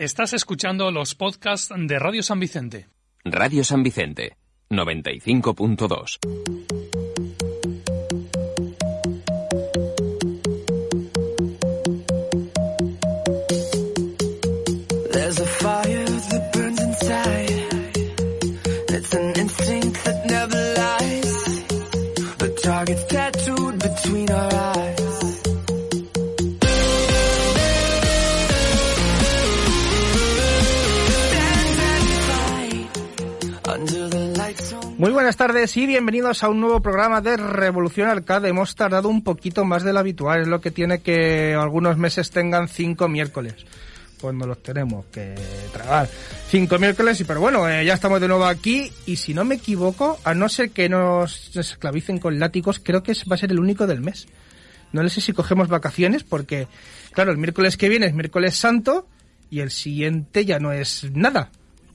Estás escuchando los podcasts de Radio San Vicente. Radio San Vicente, 95.2. There's a fire that burns inside. It's an instinct that never lies. The target's tattooed between our eyes. Buenas tardes y bienvenidos a un nuevo programa de Revolución Arcade. Hemos tardado un poquito más de lo habitual, es lo que tiene que algunos meses tengan cinco miércoles. Pues no los tenemos que tragar. Cinco miércoles, y pero bueno, eh, ya estamos de nuevo aquí y si no me equivoco, a no ser que nos esclavicen con látigos, creo que va a ser el único del mes. No sé si cogemos vacaciones porque, claro, el miércoles que viene es miércoles santo y el siguiente ya no es nada.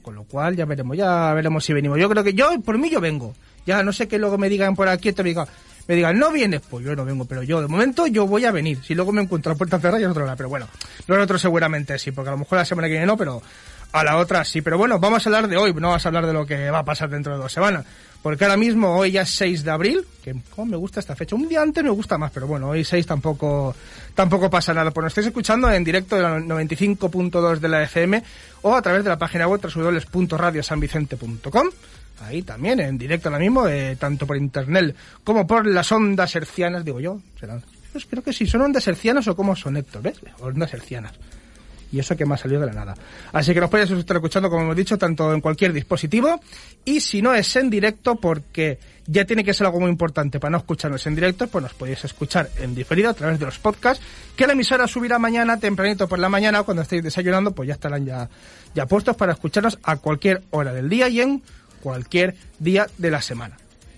Con lo cual ya veremos, ya veremos si venimos. Yo creo que yo, por mí yo vengo. Ya no sé que luego me digan por aquí, te diga, me digan, no vienes, pues yo no vengo, pero yo de momento yo voy a venir. Si luego me encuentro a puerta cerrada, es otro lado. Pero bueno, nosotros seguramente sí, porque a lo mejor la semana que viene no, pero a la otra sí. Pero bueno, vamos a hablar de hoy, no vamos a hablar de lo que va a pasar dentro de dos semanas. Porque ahora mismo, hoy ya es 6 de abril, que como me gusta esta fecha. Un día antes me gusta más, pero bueno, hoy 6 tampoco, tampoco pasa nada. Pues nos estáis escuchando en directo de la 95.2 de la FM o a través de la página web www.radiosanvicente.com. Ahí también, en directo ahora mismo, eh, tanto por internet como por las ondas hercianas, digo yo. Serán, pues creo que sí, son ondas hercianas o como son Héctor, ¿ves? Ondas hercianas y eso que me ha salido de la nada. Así que nos podéis estar escuchando, como hemos dicho, tanto en cualquier dispositivo y si no es en directo, porque ya tiene que ser algo muy importante para no escucharnos en directo, pues nos podéis escuchar en diferido a través de los podcasts, que la emisora subirá mañana, tempranito por la mañana, cuando estéis desayunando, pues ya estarán ya, ya puestos para escucharnos a cualquier hora del día y en cualquier día de la semana.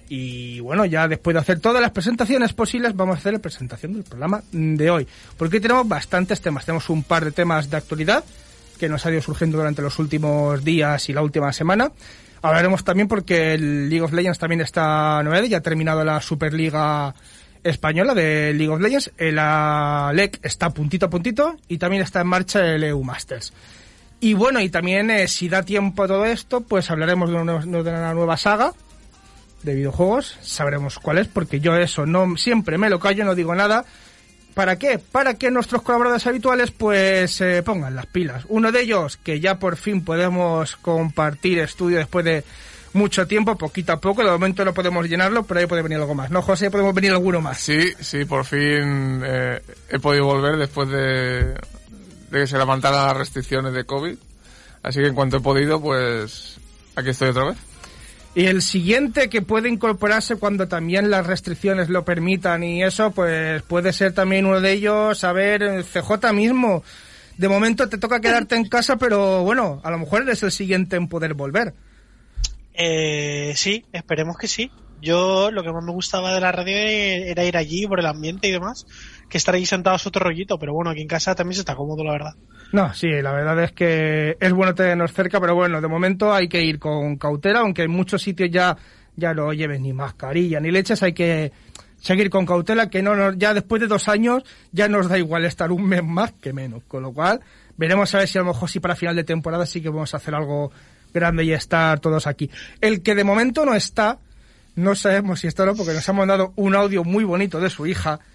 Y bueno, ya después de hacer todas las presentaciones posibles, vamos a hacer la presentación del programa de hoy. Porque tenemos bastantes temas. Tenemos un par de temas de actualidad que nos ha ido surgiendo durante los últimos días y la última semana. Hablaremos también porque el League of Legends también está novedad, ya ha terminado la Superliga Española de League of Legends. La LEC está puntito a puntito y también está en marcha el EU Masters. Y bueno, y también eh, si da tiempo a todo esto, pues hablaremos de una, de una nueva saga de videojuegos, sabremos cuál es, porque yo eso no siempre me lo callo, no digo nada. ¿Para qué? Para que nuestros colaboradores habituales pues se pongan las pilas. Uno de ellos, que ya por fin podemos compartir estudio después de mucho tiempo, poquito a poco, de momento no podemos llenarlo, pero ahí puede venir algo más. ¿No, José? Podemos venir alguno más. Sí, sí, por fin eh, he podido volver después de, de que se levantaran las restricciones de COVID. Así que en cuanto he podido, pues aquí estoy otra vez. Y el siguiente que puede incorporarse cuando también las restricciones lo permitan y eso, pues puede ser también uno de ellos, a ver, CJ mismo. De momento te toca quedarte en casa, pero bueno, a lo mejor eres el siguiente en poder volver. Eh, sí, esperemos que sí. Yo lo que más me gustaba de la radio era ir allí por el ambiente y demás, que estar allí sentado es otro rollito, pero bueno, aquí en casa también se está cómodo, la verdad. No, sí, la verdad es que es bueno tenernos cerca, pero bueno, de momento hay que ir con cautela, aunque en muchos sitios ya, ya no lleves ni mascarilla ni leches, hay que seguir con cautela, que no nos, ya después de dos años ya nos da igual estar un mes más que menos, con lo cual veremos a ver si a lo mejor si para final de temporada sí que vamos a hacer algo grande y estar todos aquí. El que de momento no está, no sabemos si está o no, porque nos han mandado un audio muy bonito de su hija.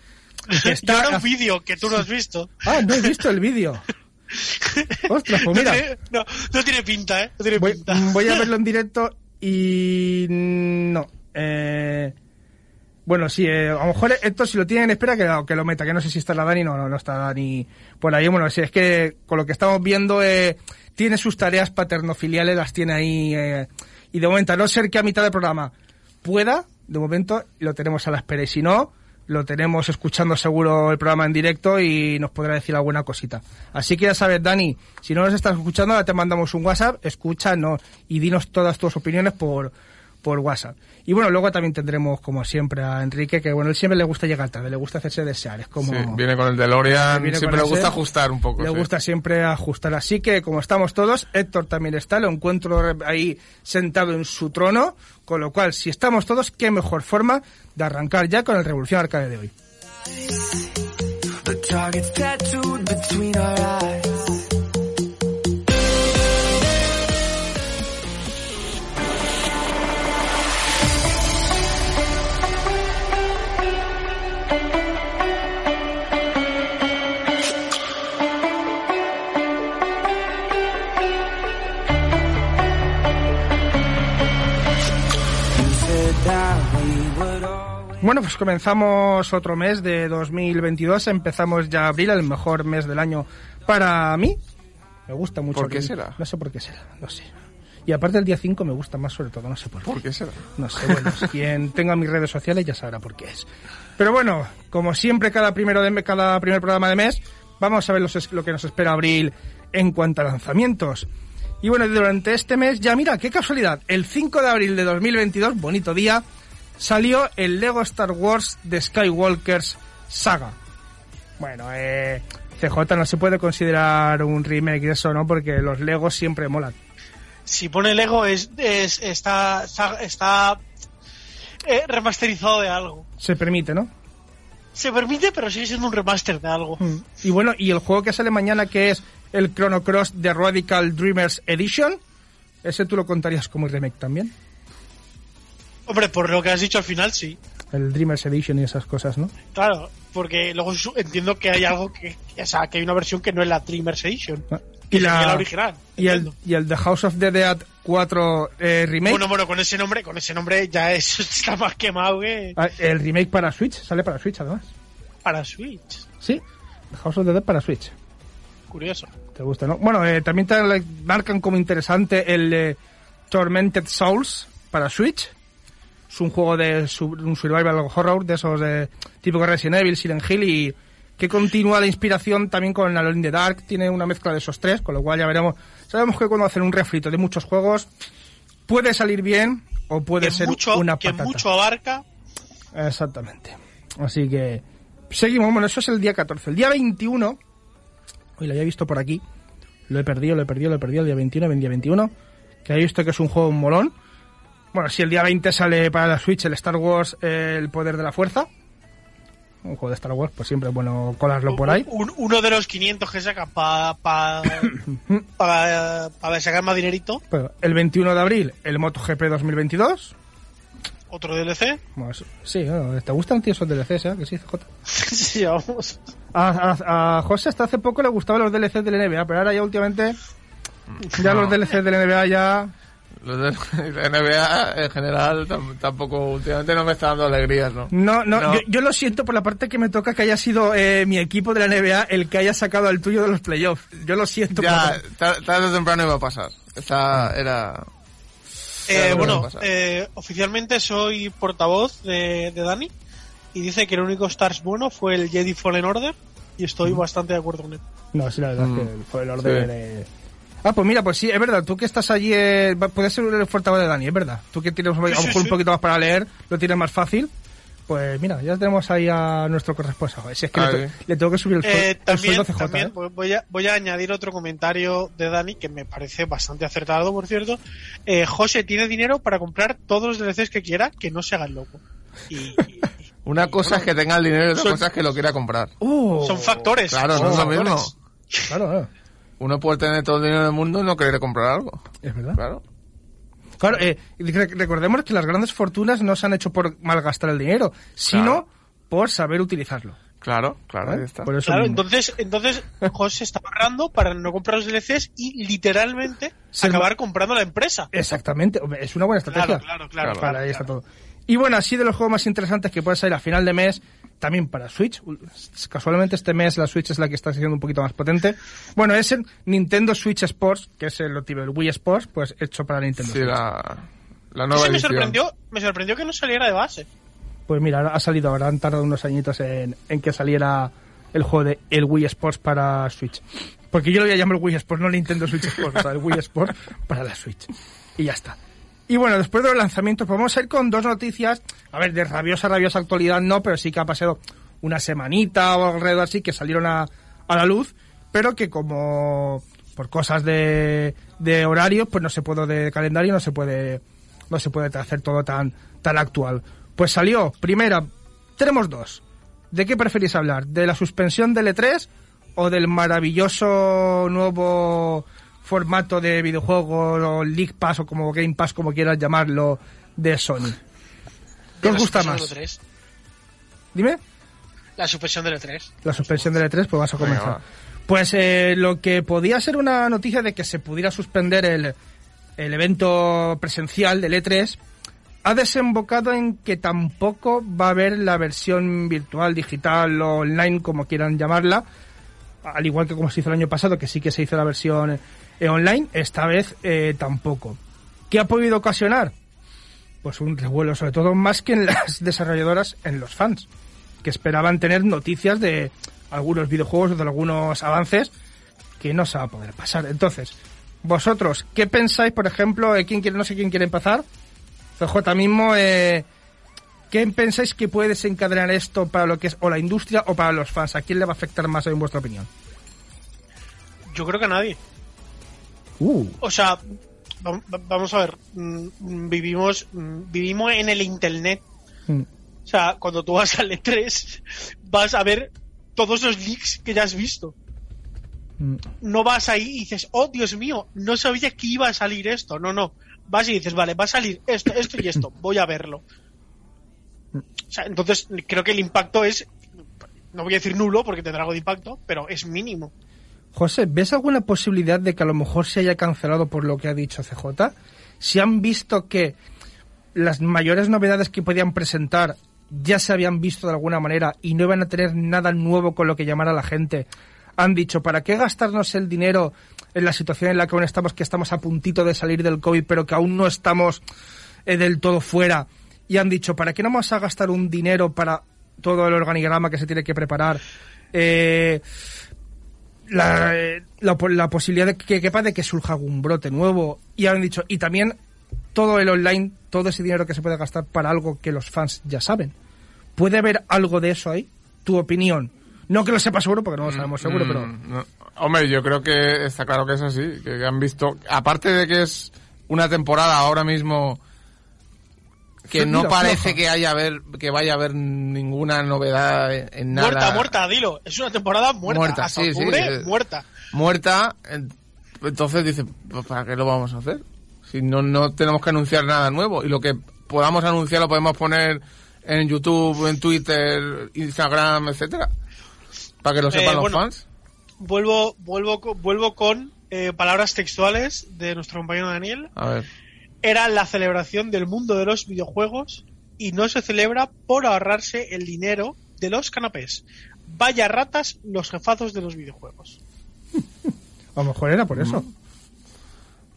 Que está... Yo era un vídeo que tú no has visto. Ah, no he visto el vídeo. Ostras, pues mira. No tiene, no, no tiene pinta, ¿eh? No tiene voy, pinta. voy, a verlo en directo y no. Eh, bueno, sí, eh, a lo mejor esto si lo tienen espera que, que lo meta, que no sé si está la Dani, no, no, no está Dani por ahí. Bueno, sí, es que con lo que estamos viendo eh, tiene sus tareas paternofiliales, las tiene ahí eh, y de momento, a no ser que a mitad del programa pueda, de momento lo tenemos a la espera y si no, lo tenemos escuchando seguro el programa en directo y nos podrá decir alguna cosita. Así que ya sabes, Dani, si no nos estás escuchando, ahora te mandamos un WhatsApp, escúchanos y dinos todas tus opiniones por, por WhatsApp. Y bueno, luego también tendremos, como siempre, a Enrique, que bueno, él siempre le gusta llegar tarde, le gusta hacerse desear, es como... Sí, viene con el DeLorean, Viene siempre le gusta ajustar un poco. Le sí. gusta siempre ajustar. Así que, como estamos todos, Héctor también está, lo encuentro ahí sentado en su trono, con lo cual, si estamos todos, qué mejor forma de arrancar ya con el Revolución Arcade de hoy. Bueno, pues comenzamos otro mes de 2022, empezamos ya abril, el mejor mes del año para mí. Me gusta mucho. ¿Por qué abril. será? No sé por qué será, no sé. Y aparte el día 5 me gusta más sobre todo, no sé por qué. ¿Por qué será? No sé, bueno, quien tenga mis redes sociales ya sabrá por qué es. Pero bueno, como siempre, cada primero de cada primer programa de mes, vamos a ver los lo que nos espera abril en cuanto a lanzamientos. Y bueno, durante este mes, ya mira, qué casualidad, el 5 de abril de 2022, bonito día, salió el Lego Star Wars de Skywalker's Saga. Bueno, eh, CJ no se puede considerar un remake de eso, ¿no? Porque los Legos siempre molan. Si pone Lego es, es está está, está, eh, remasterizado de algo. Se permite, ¿no? Se permite, pero sigue siendo un remaster de algo. Mm. Y bueno, y el juego que sale mañana, que es el Chrono Cross de Radical Dreamers Edition, ese tú lo contarías como remake también. Hombre, por lo que has dicho al final, sí. El Dreamers Edition y esas cosas, ¿no? Claro, porque luego entiendo que hay algo que, o sea, que hay una versión que no es la Dreamers Edition. Ah, Y la, la original. y el, y el The House of the Dead 4 eh, remake. Bueno, bueno, con ese nombre, con ese nombre ya es, está más quemado que Ah, el remake para Switch, sale para Switch además. para Switch. Sí, The House of the Dead para Switch. Curioso. ¿Te gusta, no? Bueno, eh, también te marcan como interesante el eh, Tormented Souls para Switch. Es un juego de un survival horror de esos eh, típicos Resident Evil, Silent Hill y que continúa la inspiración también con Alone in the Dark. Tiene una mezcla de esos tres, con lo cual ya veremos. Sabemos que cuando hacen un refrito de muchos juegos puede salir bien o puede Que ser mucho, una que patata. mucho abarca. Exactamente. Así que seguimos. Bueno, eso es el día 14. El día 21, hoy lo había visto por aquí. Lo he perdido, lo he perdido, lo he perdido. El día 21, el día 21. Que había visto que es un juego molón. Bueno, si el día 20 sale para la Switch el Star Wars eh, El Poder de la Fuerza. Un juego de Star Wars, pues siempre es bueno colarlo por ahí. Un- uno de los 500 que sacan para pa, pa, pa sacar más dinerito. Pero el 21 de abril, el MotoGP 2022. Otro DLC. Eso- sí, bueno, ¿te gustan tío esos DLCs, eh? Que sí, CJ. sí, vamos. A, a- a José hasta hace poco le gustaban los DLCs del NBA, pero ahora ya últimamente ya los DLCs del NBA ya Los de de NBA en general tam- tampoco, últimamente no me está dando alegrías, ¿no? no no, No. Yo, yo lo siento por la parte que me toca que haya sido eh, mi equipo de la NBA el que haya sacado al tuyo de los playoffs. Yo lo siento. Ya, por- tarde o temprano iba a pasar. Esta era... Eh, bueno, eh, oficialmente soy portavoz de, de Dani y dice que el único Stars bueno fue el Jedi Fallen Order y estoy bastante de acuerdo con él. No, sí, la verdad Mm. es que fue el orden. Sí. Ah, pues mira, pues sí, es verdad. Tú que estás allí, eh, puedes ser el portavoz de Dani, es verdad. Tú que tienes a lo mejor sí, un sí. poquito más para leer, lo tienes más fácil. Pues mira, ya tenemos ahí a nuestro corresponsal. Si es que le, tengo que subir el, Eh, el también sueldo CJ. también ¿eh? voy- a, voy a añadir otro comentario de Dani que me parece bastante acertado, por cierto. Eh, José tiene dinero para comprar todos los DLCs que quiera, que no se haga el loco. Y, y- Una cosa es que tenga el dinero y otra son- cosa es que lo quiera comprar. Uh, son factores. Claro, son no es lo factores. mismo. Claro, claro. Uno puede tener todo el dinero del mundo y no querer comprar algo. Es verdad. Claro. Claro, eh, recordemos que las grandes fortunas no se han hecho por malgastar el dinero, sino Claro. por saber utilizarlo. Claro, claro, ahí está. Por eso Claro, mismo. entonces, entonces José está ahorrando para no comprar los DLCs y literalmente Ser acabar comprando la empresa. Exactamente, es una buena estrategia. Claro, claro, claro. Para ahí está todo. Y bueno, así de los juegos más interesantes que puede salir a final de mes, también para Switch. Casualmente este mes la Switch es la que está siendo un poquito más potente. Bueno, es el Nintendo Switch Sports, que es el, el Wii Sports, pues hecho para Nintendo Sí, Switch. la, la nueva Ese me sorprendió, me sorprendió que no saliera de base. Pues mira, ha salido ahora, han tardado unos añitos en, en que saliera el juego de el Wii Sports para Switch. Porque yo lo voy a llamar Wii Sports, no Nintendo Switch Sports, o sea, el Wii Sports para la Switch. Y ya está. Y bueno, después de los lanzamientos, pues vamos a ir con dos noticias. A ver, de rabiosa, rabiosa actualidad no, pero sí que ha pasado una semanita o alrededor así que salieron a, a la luz, pero que como por cosas de, de horario, pues no se puede, de calendario, no se puede, no se puede hacer todo tan, tan actual. Pues salió, primera, tenemos dos. ¿De qué preferís hablar? ¿De la suspensión del E3 o del maravilloso nuevo formato de videojuego o League Pass o como Game Pass, como quieras llamarlo, de Sony? ¿Qué os gusta más? del E3. Dime. La suspensión del E3. La suspensión del E3, pues vas a Venga, comenzar. va. Pues eh, lo que podía ser una noticia de que se pudiera suspender el, el evento presencial del E3 ha desembocado en que tampoco va a haber la versión virtual, digital o online, como quieran llamarla, al igual que como se hizo el año pasado, que sí que se hizo la versión online, esta vez eh, tampoco. ¿Qué ha podido ocasionar? Pues un revuelo, sobre todo más que en las desarrolladoras, en los fans, que esperaban tener noticias de algunos videojuegos o de algunos avances que no se va a poder pasar. Entonces, vosotros, ¿qué pensáis, por ejemplo, eh, quién quiere, no sé quién quiere empezar? CJ mismo, eh, ¿qué pensáis que puede desencadenar esto para lo que es o la industria o para los fans? ¿A quién le va a afectar más en vuestra opinión? Yo creo que a nadie. Uh, O sea, va- va- vamos a ver. mm, Vivimos, mm, vivimos en el internet. mm, O sea, cuando tú vas al E3, vas a ver todos los leaks que ya has visto. mm. No vas ahí y dices, oh Dios mío, no sabía que iba a salir esto. No, no. Vas y dices, vale, va a salir esto, esto y esto. Voy a verlo. O sea, entonces creo que el impacto es, no voy a decir nulo porque tendrá algo de impacto, pero es mínimo. José, ¿ves alguna posibilidad de que a lo mejor se haya cancelado por lo que ha dicho CJ? Si han visto que las mayores novedades que podían presentar ya se habían visto de alguna manera y no iban a tener nada nuevo con lo que llamar a la gente, han dicho, ¿para qué gastarnos el dinero en la situación en la que aún estamos, que estamos a puntito de salir del COVID, pero que aún no estamos eh, del todo fuera? Y han dicho, ¿para qué no vamos a gastar un dinero para todo el organigrama que se tiene que preparar? Eh, la, la, la posibilidad de que quepa de que surja algún brote nuevo. Y han dicho, y también todo el online, todo ese dinero que se puede gastar para algo que los fans ya saben. ¿Puede haber algo de eso ahí? Tu opinión. No que lo sepa seguro, porque no lo sabemos seguro, Mm, pero... no. Hombre, yo creo que está claro que es así, que han visto, aparte de que es una temporada ahora mismo que no parece que haya haber, que vaya a haber ninguna novedad en- en nada. Muerta, muerta, dilo. Es una temporada muerta. Muerta, Hasta sí, sí, octubre, muerta. Muerta, en- entonces dice, pues, ¿para qué lo vamos a hacer? Si no, no tenemos que anunciar nada nuevo y lo que podamos anunciar lo podemos poner en YouTube, en Twitter, Instagram, etcétera, para que lo Eh, sepan los fans. Vuelvo, vuelvo, vuelvo con eh, palabras textuales de nuestro compañero Daniel. A ver. Era la celebración del mundo de los videojuegos y no se celebra por ahorrarse el dinero de los canapés. Vaya ratas los jefazos de los videojuegos. A lo mejor era por eso.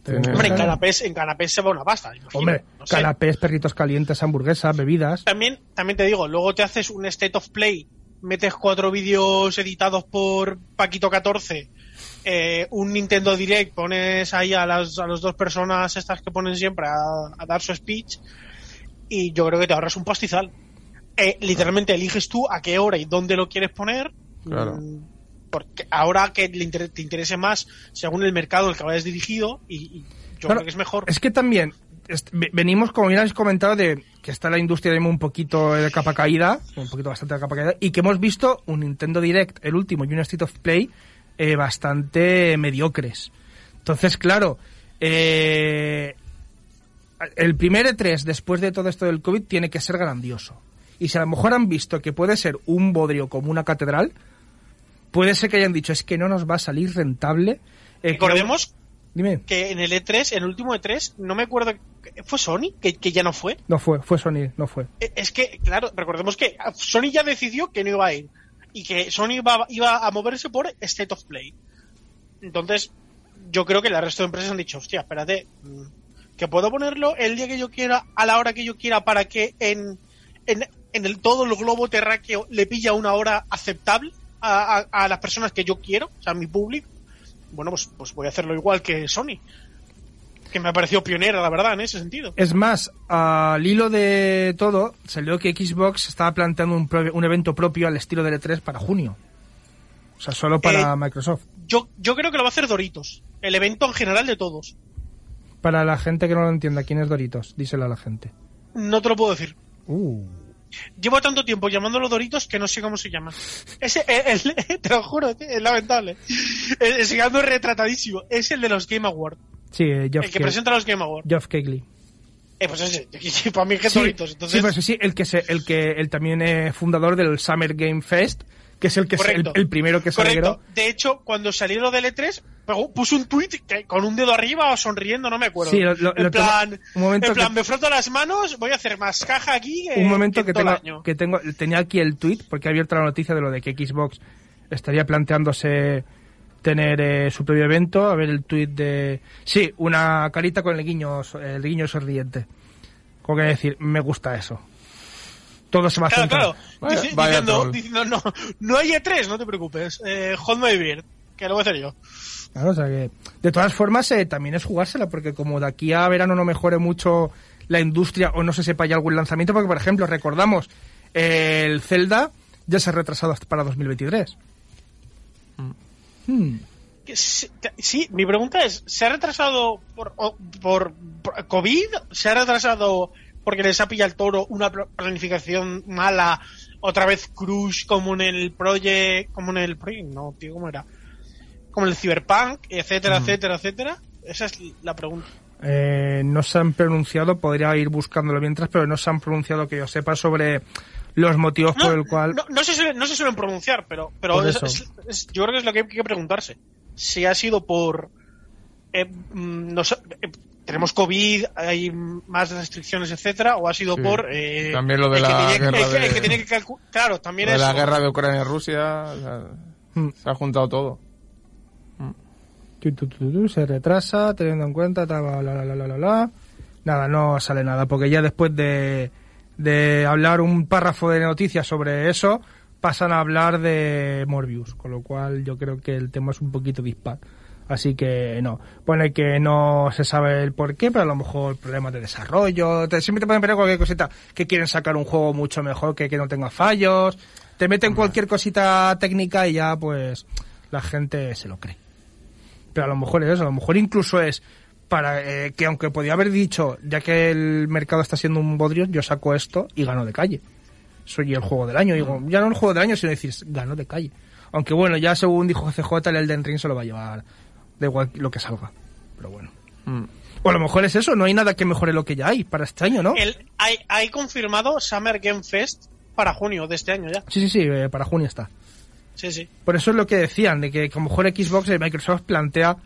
Tiene- Hombre, en canapés, en canapés se va una pasta. imagino. Hombre, No sé. canapés, perritos calientes, hamburguesas, bebidas. También, también te digo, luego te haces un State of Play, metes cuatro vídeos editados por Paquito 14, eh, un Nintendo Direct, pones ahí a las a las dos personas estas que ponen siempre a, a dar su speech y yo creo que te ahorras un pastizal. Eh, literalmente eliges tú a qué hora y dónde lo quieres poner. Claro. mm, Porque ahora que te interese más según el mercado al que vayas dirigido y, y yo Claro, creo que es mejor. Es que también venimos, como bien habéis comentado, de que está la industria de un poquito de capa caída, un poquito bastante de capa caída, y que hemos visto un Nintendo Direct, el último, y un State of Play eh, bastante mediocres. Entonces, claro, eh, el primer E3 después de todo esto del COVID tiene que ser grandioso. Y si a lo mejor han visto que puede ser un bodrio como una catedral, puede ser que hayan dicho, es que no nos va a salir rentable. eh, Recordemos Dime. que en el E3, en el último E3, no me acuerdo, ¿fue Sony? Que, que ya no fue. No fue, fue Sony, no fue. Eh, Es que, claro, recordemos que Sony ya decidió que no iba a ir. Y que Sony iba, iba a moverse por State of Play. Entonces, yo creo que el resto de empresas han dicho, hostia, espérate, mm, que puedo ponerlo el día que yo quiera, a la hora que yo quiera, para que en, en en el todo el globo terráqueo le pilla una hora aceptable a, a- las personas que yo quiero, o sea, a mi público, bueno, pues, pues voy a hacerlo igual que Sony. Que me ha parecido pionera, la verdad, en ese sentido. Es más, al hilo de todo, salió que Xbox estaba planteando un, pro- un evento propio al estilo del E3 para junio. O sea, solo para Eh, Microsoft. Yo, yo creo que lo va a hacer Doritos. El evento en general de todos. Para la gente que no lo entienda, ¿quién es Doritos? Díselo a la gente. No te lo puedo decir. Uh. Llevo tanto tiempo llamándolo Doritos que no sé cómo se llama. Ese, el- el- te lo juro, es lamentable. Eh, Sigue ando retratadísimo. Es el de los Game Awards. Sí, eh, Geoff, El que Ke- presenta los Game Awards. Geoff Keighley. Eh, pues ese. Para mí es que Sí. Entonces, sí, pues sí, el que se, el que el también es fundador del Summer Game Fest, que es el que es el, el primero que se Correcto. De hecho, cuando salió lo del E3, pegó- puso un tweet que- con un dedo arriba o sonriendo, no me acuerdo. Sí, lo- lo- en lo plan, un momento en plan que- me froto las manos, voy a hacer más caja aquí que, un momento que tengo, año. que tengo tenía aquí el tweet porque he abierto la noticia de lo de que Xbox estaría planteándose tener eh, su propio evento a ver el tweet de sí una carita con el guiño el guiño sonriente como que decir me gusta eso todo se va a Claro, centrar claro. Vaya- Dici- vaya diciendo, no, no hay E3, no te preocupes. Eh, hold my beer, que lo voy a hacer yo. Claro, o sea que, de todas formas, eh, también es jugársela, porque como de aquí a verano no mejore mucho la industria o no se sepa ya algún lanzamiento, porque, por ejemplo, recordamos, eh, el Zelda ya se ha retrasado hasta para 2023. Hmm. Sí, mi pregunta es, ¿se ha retrasado por, por, por COVID? ¿Se ha retrasado porque les ha pillado el toro una pl- planificación mala? ¿Otra vez Crush como en el Project, como en el Project? No, tío, ¿cómo era? Como en el Cyberpunk, etcétera, etcétera, etcétera. Esa es la pregunta. Eh, no se han pronunciado, podría ir buscándolo mientras, pero no se han pronunciado que yo sepa sobre los motivos No, por el cual... no, no se suelen, no se suelen pronunciar, pero, pero Por es- eso. es- es- yo creo que es lo que hay que preguntarse. Si ha sido por... eh, mm, eh, tenemos COVID, hay más restricciones, etcétera, o ha sido Sí. por... eh, También lo de que la tiene- guerra el que- el de- que tiene que calcu- Claro, también de eso. la guerra de Ucrania y Rusia, o sea, Hmm. se ha juntado todo. Tu, se retrasa, teniendo en cuenta, ta, bla. Nada, no sale nada, porque ya después de, de hablar un párrafo de noticias sobre eso, pasan a hablar de Morbius, con lo cual yo creo que el tema es un poquito dispar. Así que no, pone que no se sabe el por qué, pero a lo mejor problemas de desarrollo, te- siempre te pueden poner cualquier cosita, que quieren sacar un juego mucho mejor, que, que no tenga fallos, te meten cualquier cosita técnica y ya pues la gente se lo cree. Pero a lo mejor es eso, a lo mejor incluso es para eh, que aunque podía haber dicho, ya que el mercado está siendo un bodrio, yo saco esto y gano de calle. Soy el juego del año, digo, ya no el juego del año, sino decir, gano de calle. Aunque bueno, ya según dijo CJ, el Elden Ring se lo va a llevar, da igual lo que salga. Pero bueno. Mm. O a lo mejor es eso, no hay nada que mejore lo que ya hay para este año, ¿no? El, hay, hay confirmado Summer Game Fest para junio de este año ya. Sí, sí, sí, eh, para junio está. Sí, sí. Por eso es lo que decían, de que a lo mejor Xbox y Microsoft plantea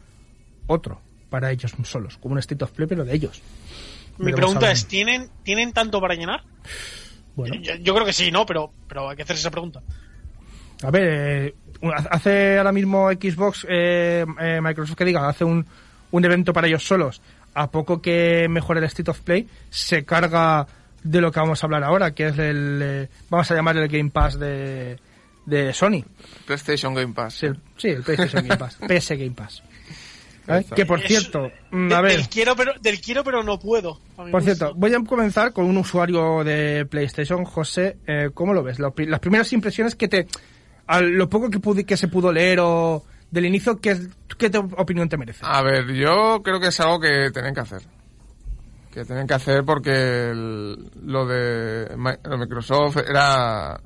otro para ellos solos, como un State of Play, pero de ellos. Mi Veremos pregunta es, ¿tienen, ¿tienen tanto para llenar? Bueno. Yo, yo creo que sí, ¿no? Pero, pero hay que hacerse esa pregunta. A ver, eh, hace ahora mismo Xbox, eh, eh, Microsoft que diga, hace un, un evento para ellos solos. A poco que mejore el State of Play, se carga de lo que vamos a hablar ahora, que es el, eh, vamos a llamar el Game Pass de, de Sony. PlayStation Game Pass. Sí, el, sí, el PlayStation Game Pass, PS Game Pass. Está. Que por Es- cierto, mm, de- a ver, Del quiero, pero, del quiero, pero no puedo. por cierto, voy a comenzar con un usuario de PlayStation, José, eh, ¿cómo lo ves? Las primeras impresiones que te, a lo poco que, pude, que se pudo leer o del inicio, ¿qué, qué te- opinión te merece? A ver, yo creo que es algo que tienen que hacer. Que tienen que hacer porque el- lo de Microsoft era...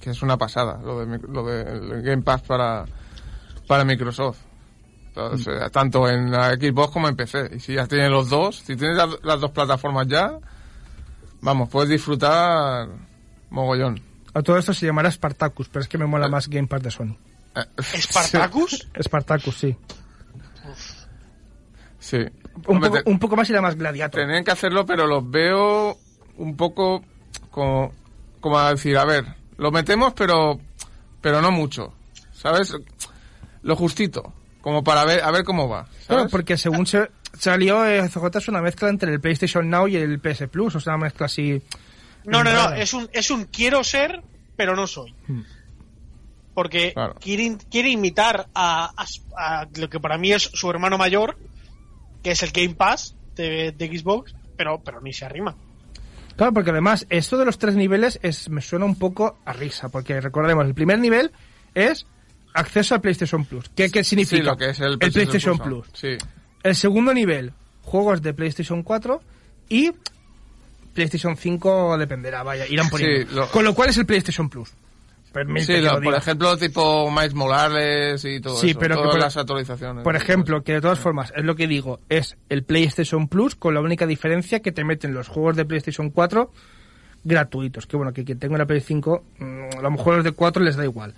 que es una pasada, lo de, lo de el Game Pass para, para Microsoft. Entonces, eh, tanto en la Xbox como en PC. Y si ya tienes los dos, si tienes las, las dos plataformas ya, vamos, puedes disfrutar mogollón. A todo esto se llamará Spartacus, pero es que me mola más Game Pass de Sony. Eh, ¿Spartacus? Spartacus, sí. Sí. Un Hombre, poco, te- un poco más y más Gladiator. Tenían que hacerlo, pero los veo un poco como, como a decir, a ver, lo metemos, pero, pero no mucho, ¿sabes? Lo justito, como para ver, a ver cómo va, Claro, porque según se salió, eh, CJ es una mezcla entre el PlayStation Now y el PS Plus, o sea, una mezcla así No, no, no, es un, es un quiero ser, pero no soy. Hmm. Porque Claro. quiere, imitar a, a- a lo que para mí es su hermano mayor, que es el Game Pass de, de Xbox, pero, pero ni se arrima. Claro, porque además esto de los tres niveles es, me suena un poco a risa, porque recordemos, el primer nivel es acceso al PlayStation Plus. ¿Qué, qué significa? Sí, lo que es el PlayStation, Plus. Plus. Sí. El segundo nivel, juegos de PlayStation 4 y PlayStation 5 dependerá, vaya, irán poniendo. Sí, lo- Con lo cual es el PlayStation Plus. Permite Sí, lo- por ejemplo, tipo Miles Morales y todo Sí, eso. pero que por- las actualizaciones. Por ejemplo, que de todas formas, es lo que digo, es el PlayStation Plus con la única diferencia que te meten los juegos de PlayStation 4 gratuitos. Que bueno, que quien tenga una Play 5, mm, a lo mejor los de 4 les da igual.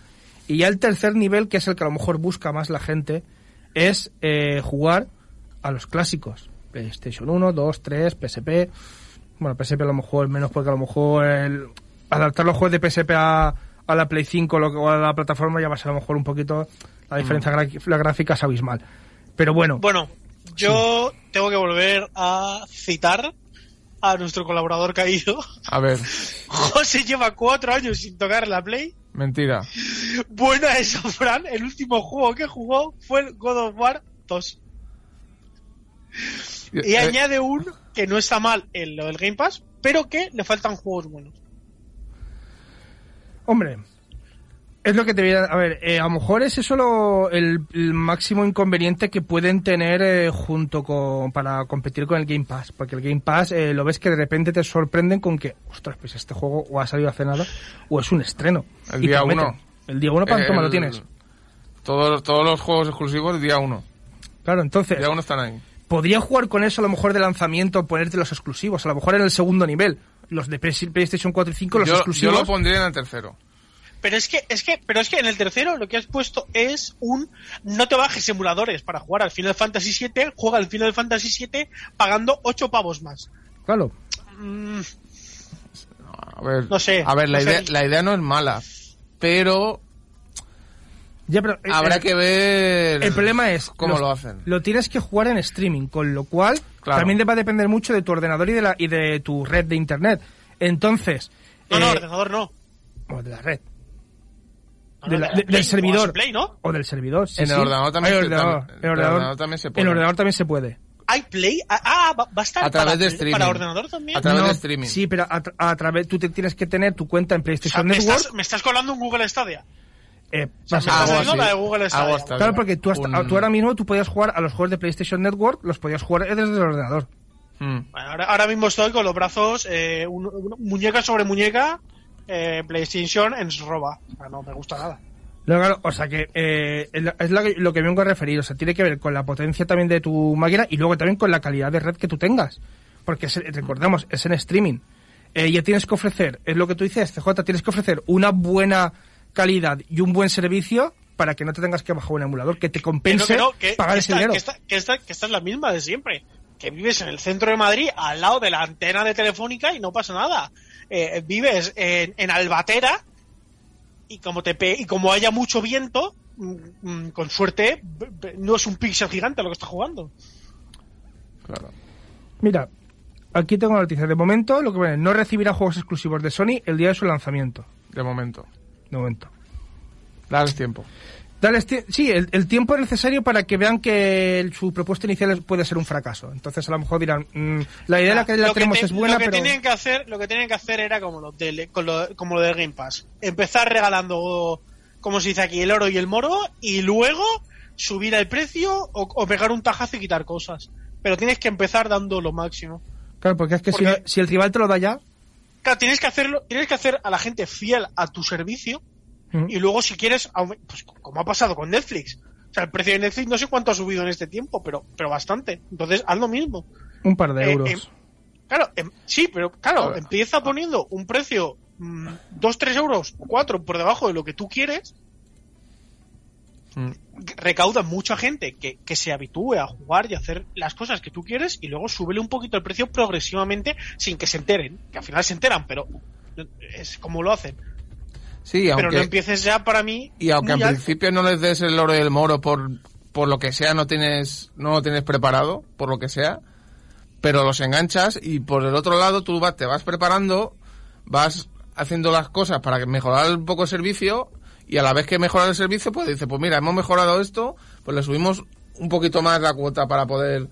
Y ya el tercer nivel, que es el que a lo mejor busca más la gente, es eh, jugar a los clásicos. PlayStation 1, 2, 3, PSP. Bueno, PSP a lo mejor menos porque a lo mejor el, adaptar los juegos de PSP a, a la Play 5 lo o a la plataforma ya va a ser a lo mejor un poquito la diferencia gra- la gráfica es abismal. Pero bueno, Bueno, yo tengo que volver a citar a nuestro colaborador caído. A ver, José lleva cuatro años sin tocar la Play. mentira. Buena esa, Fran. El último juego que jugó fue el God of War 2. Y Eh, añade un que no está mal en lo del Game Pass, pero que le faltan juegos buenos. hombre, es lo que te voy a... A ver, eh, a lo mejor es eso lo- el, el máximo inconveniente que pueden tener eh, junto con... para competir con el Game Pass. Porque el Game Pass eh, lo ves que de repente te sorprenden con que, ostras, pues este juego o ha salido hace nada o es un estreno. El día meten. uno. El día uno, ¿cuánto el- me lo tienes? Todos, todos los juegos exclusivos, día uno. Claro, entonces... Día uno están ahí. podría jugar con eso a lo mejor de lanzamiento, ponerte los exclusivos, a lo mejor en el segundo nivel. Los de Play- PlayStation 4 y 5, los Yo, yo exclusivos. lo pondría en el tercero. Pero es que, es que, pero es que en el tercero lo que has puesto es un no te bajes emuladores para jugar al Final Fantasy VII, juega al Final Fantasy VII pagando 8 pavos más. Claro. Mm, A ver, No sé, a ver la, no sé. idea, la idea no es mala, pero Ya, pero, habrá que ver El problema es cómo los- lo hacen. Lo tienes que jugar en streaming, con lo cual Claro. también te va a depender mucho de tu ordenador y de la y de tu red de internet. Entonces, no, no, eh, ordenador no. o de la red, No, de la- de Play, del servidor en Play, ¿no? o del servidor. sí, En el sí. ordenador también se- ordenador, el ordenador, también se puede. En ordenador también se puede. ¿Hay Play? Ah, Ah, va a estar A través para, de streaming. para ordenador también. A través No, de streaming. Sí, pero a, tra- a través tú te tienes que tener tu cuenta en O sea, PlayStation me, Network. estás, me estás colando un Google Stadia. eh, O sea, la de Google Stadia. Algo hasta- Claro, porque tú, hasta, Un- tú ahora mismo tú podías jugar a los juegos de PlayStation Network, los podías jugar desde el ordenador. Mm. Bueno, ahora, ahora mismo estoy con los brazos, eh, un- un- muñeca sobre muñeca, eh, PlayStation en roba. O sea, no me gusta nada. No, claro, o sea que eh, es la que- lo que vengo a referir. O sea, tiene que ver con la potencia también de tu máquina y luego también con la calidad de red que tú tengas. Porque es- recordemos, es en streaming. Eh, ya tienes que ofrecer, es lo que tú dices, CJ, tienes que ofrecer una buena calidad y un buen servicio para que no te tengas que bajar un emulador, que te Que no, compense que no, que, pagar ese esta, dinero. que, esta, que, esta, que esta es la misma de siempre. Que vives en el centro de Madrid, al lado de la antena de Telefónica y no pasa nada. Eh, vives en, en Albatera y como te pe- y como haya mucho viento, mm, mm, con suerte, no es un pixel gigante lo que está jugando. Claro. Mira, aquí tengo la noticia. De momento, lo que pone, no recibirá juegos exclusivos de Sony el día de su lanzamiento. De momento. De momento. Dales tiempo. Tie- sí, el, el tiempo necesario para que vean que el- su propuesta inicial puede ser un fracaso. Entonces a lo mejor dirán, mm, la idea de la que la tenemos te- es buena, lo que pero... tenían que hacer lo que tenían que hacer era como lo con lo, como lo del Game Pass. Empezar regalando como se dice aquí el oro y el moro y luego subir el precio o, o pegar un tajazo y quitar cosas. Pero tienes que empezar dando lo máximo. Claro, porque es que si, si el rival te lo da ya... claro tienes que hacerlo tienes que hacer a la gente fiel a tu servicio mm, y luego si quieres pues como ha pasado con Netflix o sea el precio de Netflix no sé cuánto ha subido en este tiempo pero pero bastante entonces haz lo mismo un par de Eh, euros. em, Claro, em- sí, pero claro, Claro. empieza poniendo un precio 2, 3 euros, 4 por debajo de lo que tú quieres, Mm. recauda mucha gente que, que se habitúe a jugar y a hacer las cosas que tú quieres y luego súbele un poquito el precio progresivamente sin que se enteren, que al final se enteran, pero es como lo hacen. Sí, Pero aunque, no empieces ya para mí. y aunque al principio no les des el oro y el moro por, por lo que sea, no tienes, no lo tienes preparado, por lo que sea, pero los enganchas y por el otro lado tú vas- te vas preparando vas haciendo las cosas para que mejorar un poco el servicio y a la vez que mejorar el servicio, pues dice, pues mira, hemos mejorado esto, pues le subimos un poquito más la cuota para poder...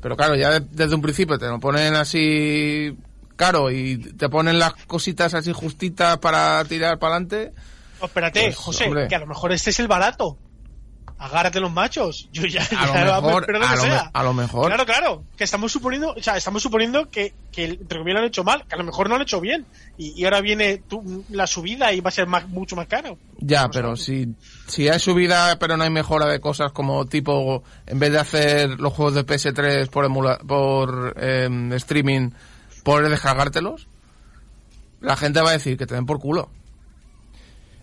Pero claro, ya de- desde un principio te lo ponen así caro y te ponen las cositas así justitas para tirar para adelante. Oh, espérate, Pues, José, hombre. que a lo mejor este es el barato. Agárrate los machos. Yo ya, A lo mejor, a lo, sea. me- a lo mejor. Claro, claro. Que estamos suponiendo, o sea, estamos suponiendo que, que entre comillas lo han hecho mal, que a lo mejor no lo han hecho bien. Y, y ahora viene tu- la subida y va a ser más, mucho más caro. Ya, pero si, si hay subida pero no hay mejora de cosas como tipo, en vez de hacer los juegos de PS3 por, emula- por em, streaming, poder descargártelos, la gente va a decir que te den por culo.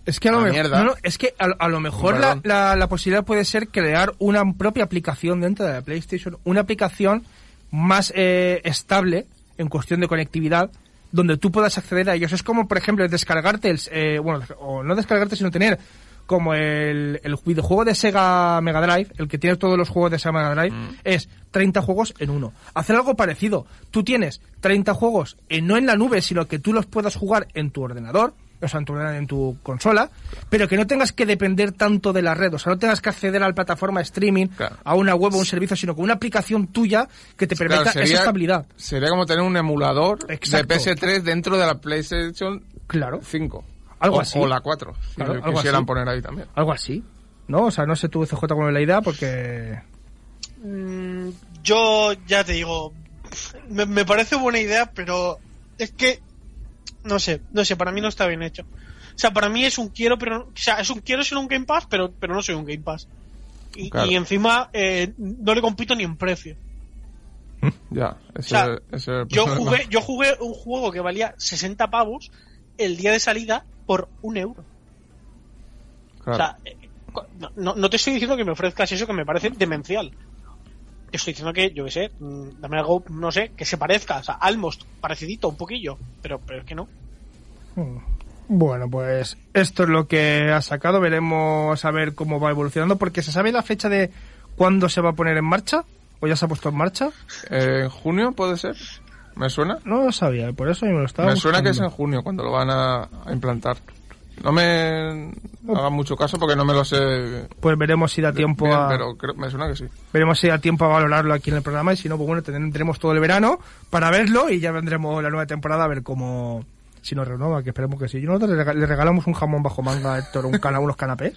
Es que a lo, mejor, mierda. no, no, es que a, a lo mejor la, la- la posibilidad puede ser crear una propia aplicación dentro de la PlayStation, una aplicación más eh, estable en cuestión de conectividad, donde tú puedas acceder a ellos. Es como, por ejemplo, descargarte, el, eh, bueno, o no descargarte, sino tener como el, el videojuego de Sega Mega Drive, el que tiene todos los juegos de Sega Mega Drive, Mm. es 30 juegos en uno. Hacer algo parecido. Tú tienes 30 juegos, en, no en la nube, sino que tú los puedas jugar en tu ordenador, o sea, en tu, en tu consola, pero que no tengas que depender tanto de la red, o sea, no tengas que acceder a la plataforma streaming, Claro. a una web o un servicio, sino con una aplicación tuya que te permita Claro, esa estabilidad. sería como tener un emulador Exacto. de PS3 dentro de la PlayStation Claro. 5. Algo o, así. O la 4, si Claro, lo quisieran así. poner ahí también. Algo así. ¿No? O sea, no sé tú, CJ, cómo es la idea, porque... Mm, yo ya te digo, me, me parece buena idea, pero es que no sé, no sé, para mí no está bien hecho. O sea, para mí es un quiero, pero o sea, es un quiero ser un Game Pass, pero pero no soy un Game Pass. Y, Claro. y encima eh, no le compito ni en precio. Ya, ese, sea, ese es el Yo problema. jugué, yo jugué un juego que valía 60 pavos el día de salida por un euro. Claro. O sea, eh, no, no- no te estoy diciendo que me ofrezcas eso que me parece demencial. Te estoy diciendo que, yo qué sé, mm, dame algo, no sé, que se parezca, o sea, almost, parecidito, un poquillo, pero, pero es que no. Mm. Bueno, pues esto es lo que ha sacado. Veremos a ver cómo va evolucionando, porque se sabe la fecha de cuándo se va a poner en marcha, o ya se ha puesto en marcha. Eh, ¿En junio puede ser? ¿Me suena? No lo sabía, por eso me lo estaba Me suena que es en junio cuando lo van a, a implantar. No me hagan mucho caso porque no me lo sé Pues veremos si da tiempo bien, a pero creo- me suena que sí. veremos si da tiempo a valorarlo aquí en el programa y si no, pues bueno, tendremos todo el verano para verlo y ya vendremos la nueva temporada a ver cómo si nos renueva, que esperemos que sí. Y nosotros le rega- le regalamos un jamón bajo manga a Héctor, un cana, unos canapés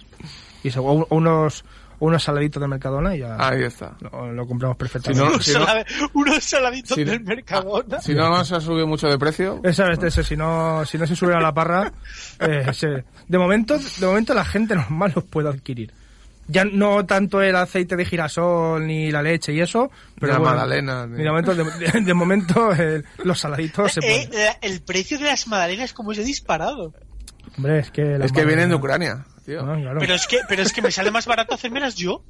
y unos unos saladitos de Mercadona y ya Ahí está. lo, lo compramos Si perfectamente. no, unos, si no- salade- unos saladitos si- del Mercadona. Si no nos ha subido mucho de precio, Esa vez, ese, si no, si no se sube a la parra, eh, se- de momento, de momento la gente normal los puede adquirir. Ya no tanto el aceite de girasol ni la leche y eso, pero La bueno, magdalena, de momento, de, de- de momento el- los saladitos se Eh, pueden. la- el precio de las magdalenas como se ha disparado. Hombre, es que es que vienen de Ucrania, tío. Ah, claro. Pero es que, pero es que me sale más barato hacérmelas yo.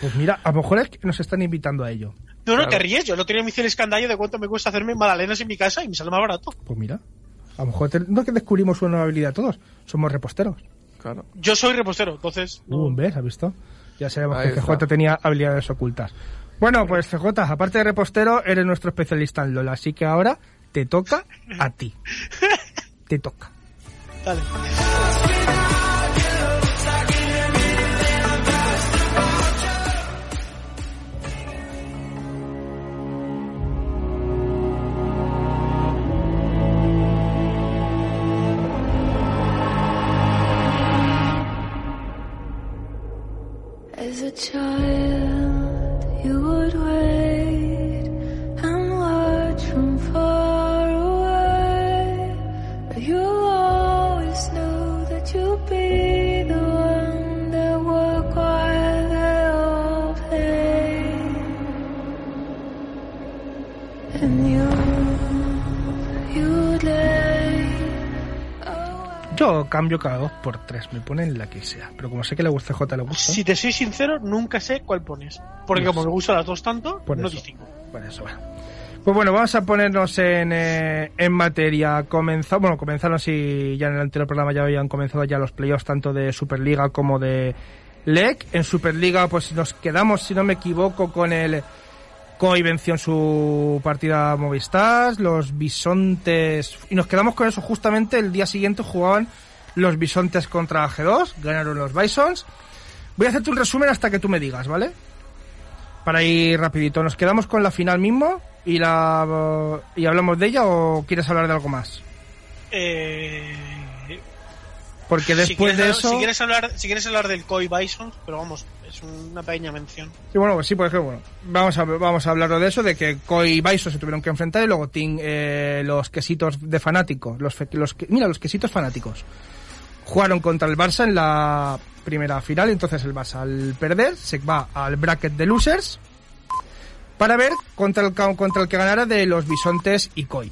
Pues mira, a lo mejor es que nos están invitando a ello. No, no, Claro. te ríes. Yo lo tenía me hice el escandallo de cuánto me cuesta hacerme magdalenas en mi casa y me sale más barato. Pues mira, a lo mejor te- no es que descubrimos una nueva habilidad todos, somos reposteros. Claro. Yo soy repostero, entonces. no. Uh, ¿ves? ¿Has visto? Ya sabemos Ahí que está. CJ tenía habilidades ocultas. Bueno, pues CJ, aparte de repostero, eres nuestro especialista en LOL, así que ahora te toca a ti. te toca. Dale. As a child, cambio cada dos por tres, me ponen la que sea. Pero como sé que le gusta CJ, le gusta. Si te soy sincero, nunca sé cuál pones. Porque Pues- como me gustan las dos tanto, Por no eso. distingo. Por eso, bueno. Pues bueno, vamos a ponernos en, eh, en materia. Comenzó, bueno, comenzaron, si ya en el anterior programa ya habían comenzado ya los playoffs tanto de Superliga como de LEC. En Superliga, pues nos quedamos, si no me equivoco, con el Koi venció en su partida Movistar, los Bisontes... Y nos quedamos con eso, justamente el día siguiente jugaban los Bisontes contra G2, ganaron los Bisons. Voy a hacerte un resumen hasta que tú me digas, ¿vale? Para ir rapidito, ¿nos quedamos con la final mismo y la y hablamos de ella o quieres hablar de algo más? Eh, Porque después de hablar- eso... Si quieres, hablar, si quieres hablar del Koi Bison, pero vamos, es una pequeña mención. Sí, bueno, pues sí, por ejemplo, bueno, vamos a, vamos a hablar de eso, de que Koi y Bison se tuvieron que enfrentar y luego Team, eh, los quesitos de fanáticos, los, los que- mira, los quesitos fanáticos, jugaron contra el Barça en la primera final, entonces el Barça al perder se va al bracket de losers para ver contra el, contra el que ganara de los Bisontes y Koi.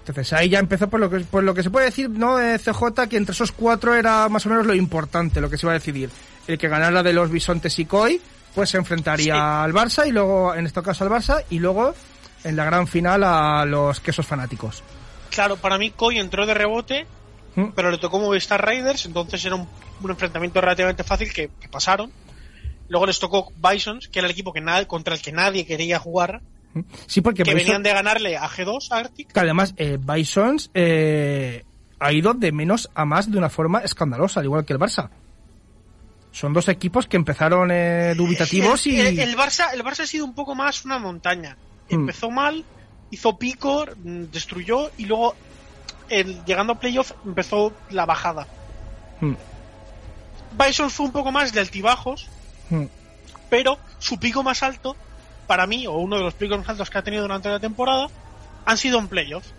Entonces ahí ya empezó por lo que, por lo que se puede decir, ¿no? CJ, que entre esos cuatro era más o menos lo importante, lo que se iba a decidir. El que ganara de los Bisontes y Koi, pues se enfrentaría Sí. al Barça y luego, en este caso al Barça, y luego en la gran final a los quesos fanáticos. Claro, para mí Koi entró de rebote, ¿Mm? pero le tocó Movistar Raiders, entonces era un, un enfrentamiento relativamente fácil que, que pasaron. Luego les tocó Bisons, que era el equipo que na- contra el que nadie quería jugar, Sí, porque que Bison- venían de ganarle a G2, a Arctic. que además eh, Bisons eh, ha ido de menos a más de una forma escandalosa, al igual que el Barça. Son dos equipos que empezaron eh, dubitativos el, y... el- el Barça, el Barça ha sido un poco más una montaña. Mm. Empezó mal, hizo pico, mm, destruyó y luego, el, llegando a playoff, empezó la bajada. Mm, Bison fue un poco más de altibajos, mm. pero su pico más alto, para mí, o uno de los picos más altos que ha tenido durante la temporada, han sido en playoffs.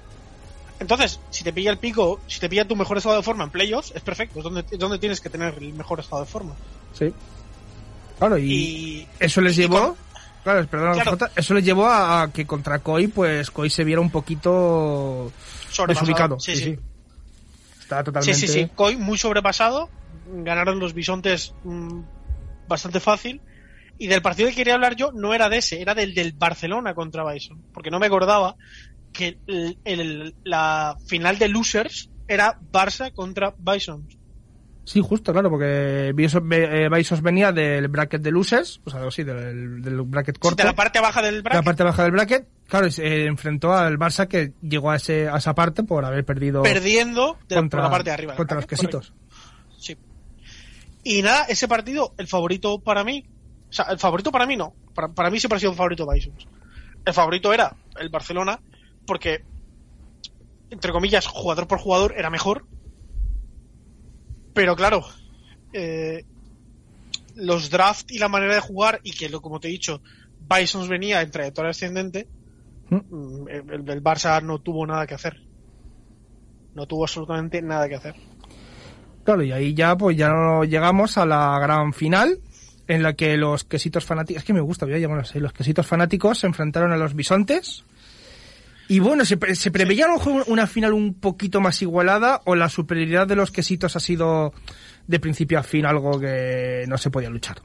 Entonces, si te pilla el pico, si te pilla tu mejor estado de forma en playoffs, es perfecto, es donde, es donde tienes que tener el mejor estado de forma. Sí. Claro, y, Y, eso les y llevó... con- Claro, perdón, Claro. Eso les llevó a, a que contra Koi, pues Koi se viera un poquito. Desubicado. Sí, sí. Está Sí, totalmente... sí, sí. Koi muy sobrepasado. Ganaron los bisontes mm, bastante fácil. Y del partido que quería hablar yo no era de ese, era del del Barcelona contra Bison. Porque no me acordaba que el- el- la final de losers era Barça contra Bison. Sí, justo, claro, porque Bisos, eh, Bisos venía del bracket de losers, o sea, así, del, del bracket corto. De la parte baja del de la bracket, parte baja del bracket, claro, se enfrentó al Barça que llegó a, ese, a esa parte por haber perdido perdiendo de contra, por la parte de arriba. contra los bracket, quesitos. Sí. Y nada, ese partido, el favorito para mí, o sea, el favorito para mí no, para, para mí siempre ha sido un favorito Bison. El favorito era el Barcelona, porque, entre comillas, jugador por jugador era mejor. Pero claro, eh, los draft y la manera de jugar, y que, lo, como te he dicho, Bisons venía en trayectoria ascendente, ¿Mm? mm, el, el Barça no tuvo nada que hacer. No tuvo absolutamente nada que hacer. Claro, y ahí ya pues ya no llegamos a la gran final en la que los quesitos fanáticos, es que me gusta, voy a llamarlo así, los quesitos fanáticos se enfrentaron a los bisontes. Y bueno, se, pre- se preveía a lo mejor una final un poquito más igualada o la superioridad de los quesitos ha sido de principio a fin algo que no se podía luchar.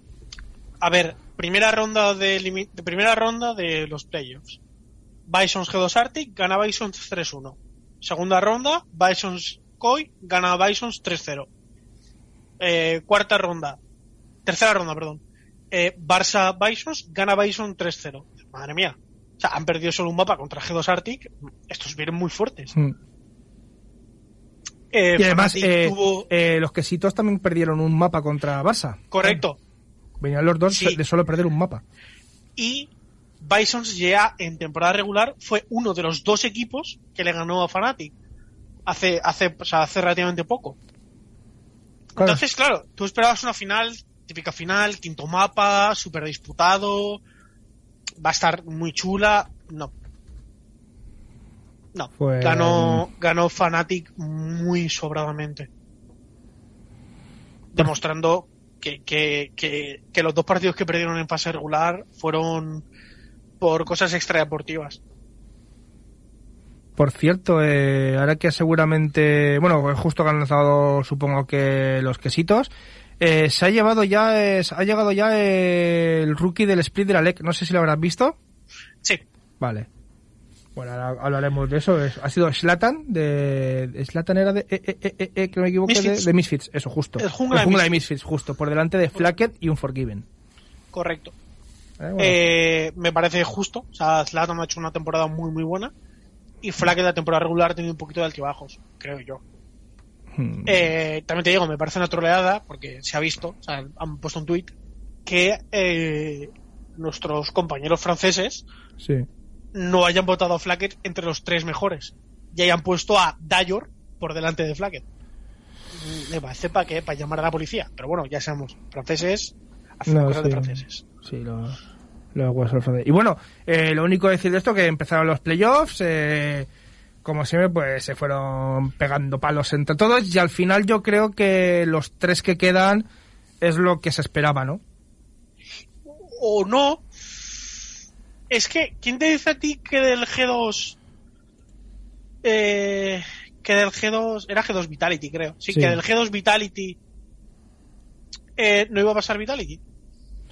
A ver, primera ronda de, primera ronda de los playoffs. Bisons G2 Arctic gana Bisons 3-1. Segunda ronda, Bisons Koi gana Bisons 3-0. Eh, cuarta ronda, tercera ronda, perdón. Eh, Barça Bisons gana Bison 3-0. Madre mía. O sea, han perdido solo un mapa contra G2 Arctic. Estos vienen muy fuertes. Mm. Eh, Y además, eh, tuvo- eh, los quesitos también perdieron un mapa contra Barça. Correcto. Venían los dos Sí. de solo perder un mapa. y Bisons ya en temporada regular fue uno de los dos equipos que le ganó a Fnatic hace hace o sea, hace relativamente poco. Claro. Entonces, claro, tú esperabas una final, típica final, quinto mapa, súper disputado, va a estar muy chula, no. No, Pues- ganó, ganó Fnatic muy sobradamente. Demostrando que, que, que, que los dos partidos que perdieron en fase regular fueron por cosas extradeportivas. Por cierto, eh, ahora que seguramente, bueno, justo que han lanzado, supongo que los quesitos, eh, se ha llevado ya, es- ha llegado ya el rookie del split de la LEC. No sé si lo habrás visto. Sí, Vale. Bueno, ahora hablaremos de eso. Es- ha sido Slatan de, Slatan era de, eh, eh, eh, eh, eh, que no me equivoco, de, Misfits. de Misfits. Eso, justo. El jungla de de Misfits. Misfits, justo. Por delante de Flacket y un Forgiven. correcto. bueno. Eh, me parece justo. O sea, Zlatan ha hecho una temporada muy, muy buena. Y Flaque la temporada regular ha tenido un poquito de altibajos, creo yo. Hmm. Eh, también te digo, me parece una troleada, porque se ha visto, o sea, han puesto un tuit, que eh, nuestros compañeros franceses Sí. no hayan votado a Flacket entre los tres mejores. Y hayan puesto a Dayor por delante de Flacket. Mm, Me parece para que para llamar a la policía. Pero bueno, ya sabemos, franceses hacen No, cosas de sí. franceses. Sí, lo. Y bueno, eh, lo único que decir de esto que empezaron los playoffs, eh, como siempre, pues se fueron pegando palos entre todos y al final yo creo que los tres que quedan es lo que se esperaba, ¿no? O no. Es que, ¿quién te dice a ti que del G2... Eh, que del G2... Era G2 Vitality, creo. Sí, Sí. que del G2 Vitality... eh, no iba a pasar Vitality.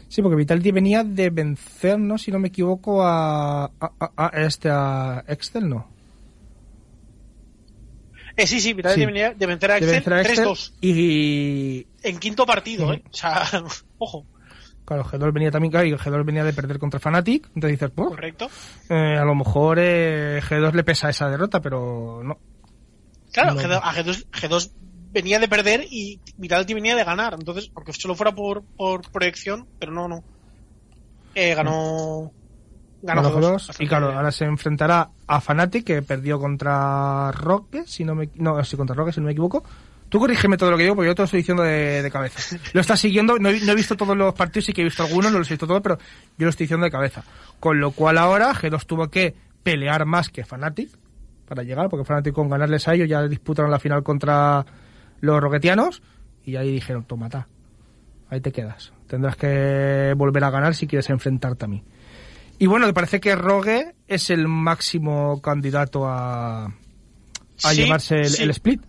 Sí, porque Vitality venía de vencer, ¿no? Si no me equivoco, a, a, a- a este, a Excel, ¿no? Eh, sí, sí, Vitality Sí. de vencer a De Excel vencer a Excel 3-2. y, En quinto partido. ¿eh? O sea, ojo, claro, G2 venía también, claro, y G2 venía de perder contra Fnatic, entonces dices, pues, correcto. eh, a lo mejor eh, G2 le pesa esa derrota, pero no. Claro, No. G2, a G2, G2 venía de perder y Vitality venía de ganar. Entonces, porque solo fuera por, por proyección, pero no, no. Eh, ganó. Ganó, Ganó G2. G2, bastante y claro, bien. ahora se enfrentará a Fnatic, que perdió contra Roque, si no me, no, sí, contra Roque, si no me equivoco. Tú corrígeme todo lo que digo, porque yo te lo estoy diciendo de, de cabeza. Lo estás siguiendo, no he, no he visto todos los partidos, sí que he visto algunos, no los he visto todos, pero yo lo estoy diciendo de cabeza. Con lo cual ahora G2 tuvo que pelear más que Fnatic para llegar, porque Fnatic con ganarles a ellos ya disputaron la final contra los roquetianos, y ahí dijeron, tómata, ahí te quedas. Tendrás que volver a ganar si quieres enfrentarte a mí. Y bueno, me parece que Rogue es el máximo candidato a, a Sí, llevarse el, sí. el split.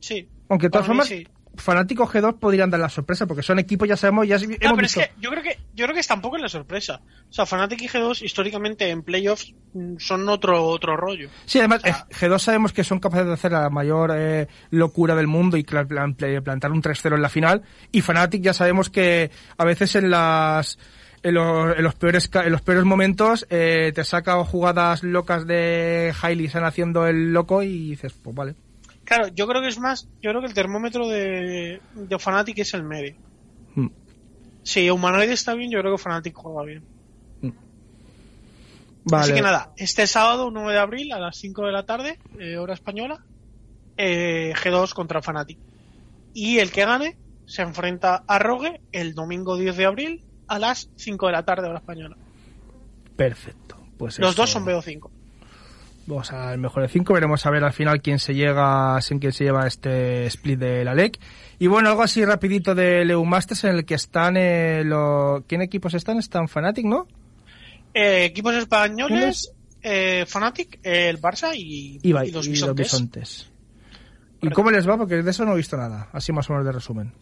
Sí. Aunque de todas formas, sí. fanáticos G2 podrían dar la sorpresa, porque son equipos, ya sabemos, ya hemos No, pero visto. es que yo creo que yo creo que es tampoco en la sorpresa. O sea, Fnatic y G2 históricamente en playoffs son otro otro rollo. Sí, además, o sea- eh, G2 sabemos que son capaces de hacer la mayor eh, locura del mundo y plantar un 3-0 en la final. Y Fnatic ya sabemos que a veces en las en los, en los peores en los peores momentos eh, te saca jugadas locas de Hailey haciendo el loco y dices, pues vale. Claro, yo creo que es más, yo creo que el termómetro de, de Fnatic es el medio. Mm. Si Humanoid está bien, yo creo que Fnatic juega bien. Vale. Así que nada, este sábado 9 de abril a las 5 de la tarde, eh, hora española, eh, G2 contra Fnatic. Y el que gane se enfrenta a Rogue el domingo 10 de abril a las 5 de la tarde, hora española. Perfecto. Pues Los dos son BO5. Vamos al mejor de cinco, veremos a ver al final quién se llega, sin quién se lleva este split de la LEC. Y bueno, algo así rapidito de Leu Masters en el que están eh, los... ¿Quién equipos están? Están Fnatic, ¿no? Eh, equipos españoles, eh, Fnatic, el Barça y, Y, y los y Bisontes. bisontes. ¿Y cómo les va? Porque de eso no he visto nada, así más o menos de resumen.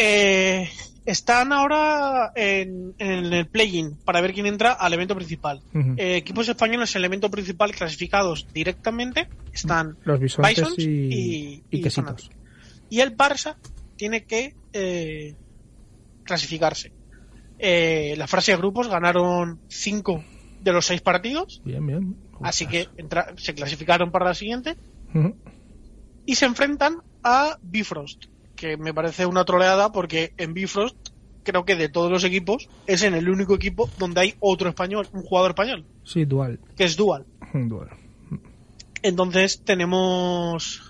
Eh, están ahora en, en el play-in para ver quién entra al evento principal. Eh, equipos españoles en el evento principal clasificados directamente están Los Bisons y, y- y y quesitos. Y el Barça tiene que eh, clasificarse. Eh, la fase de grupos ganaron cinco de los seis partidos, Bien, bien. así que entra- se clasificaron para la siguiente y se enfrentan a Bifrost, que me parece una troleada porque en Bifrost creo que de todos los equipos es en el único equipo donde hay otro español, un jugador español, Sí, dual. que es Dual. Dual. Entonces tenemos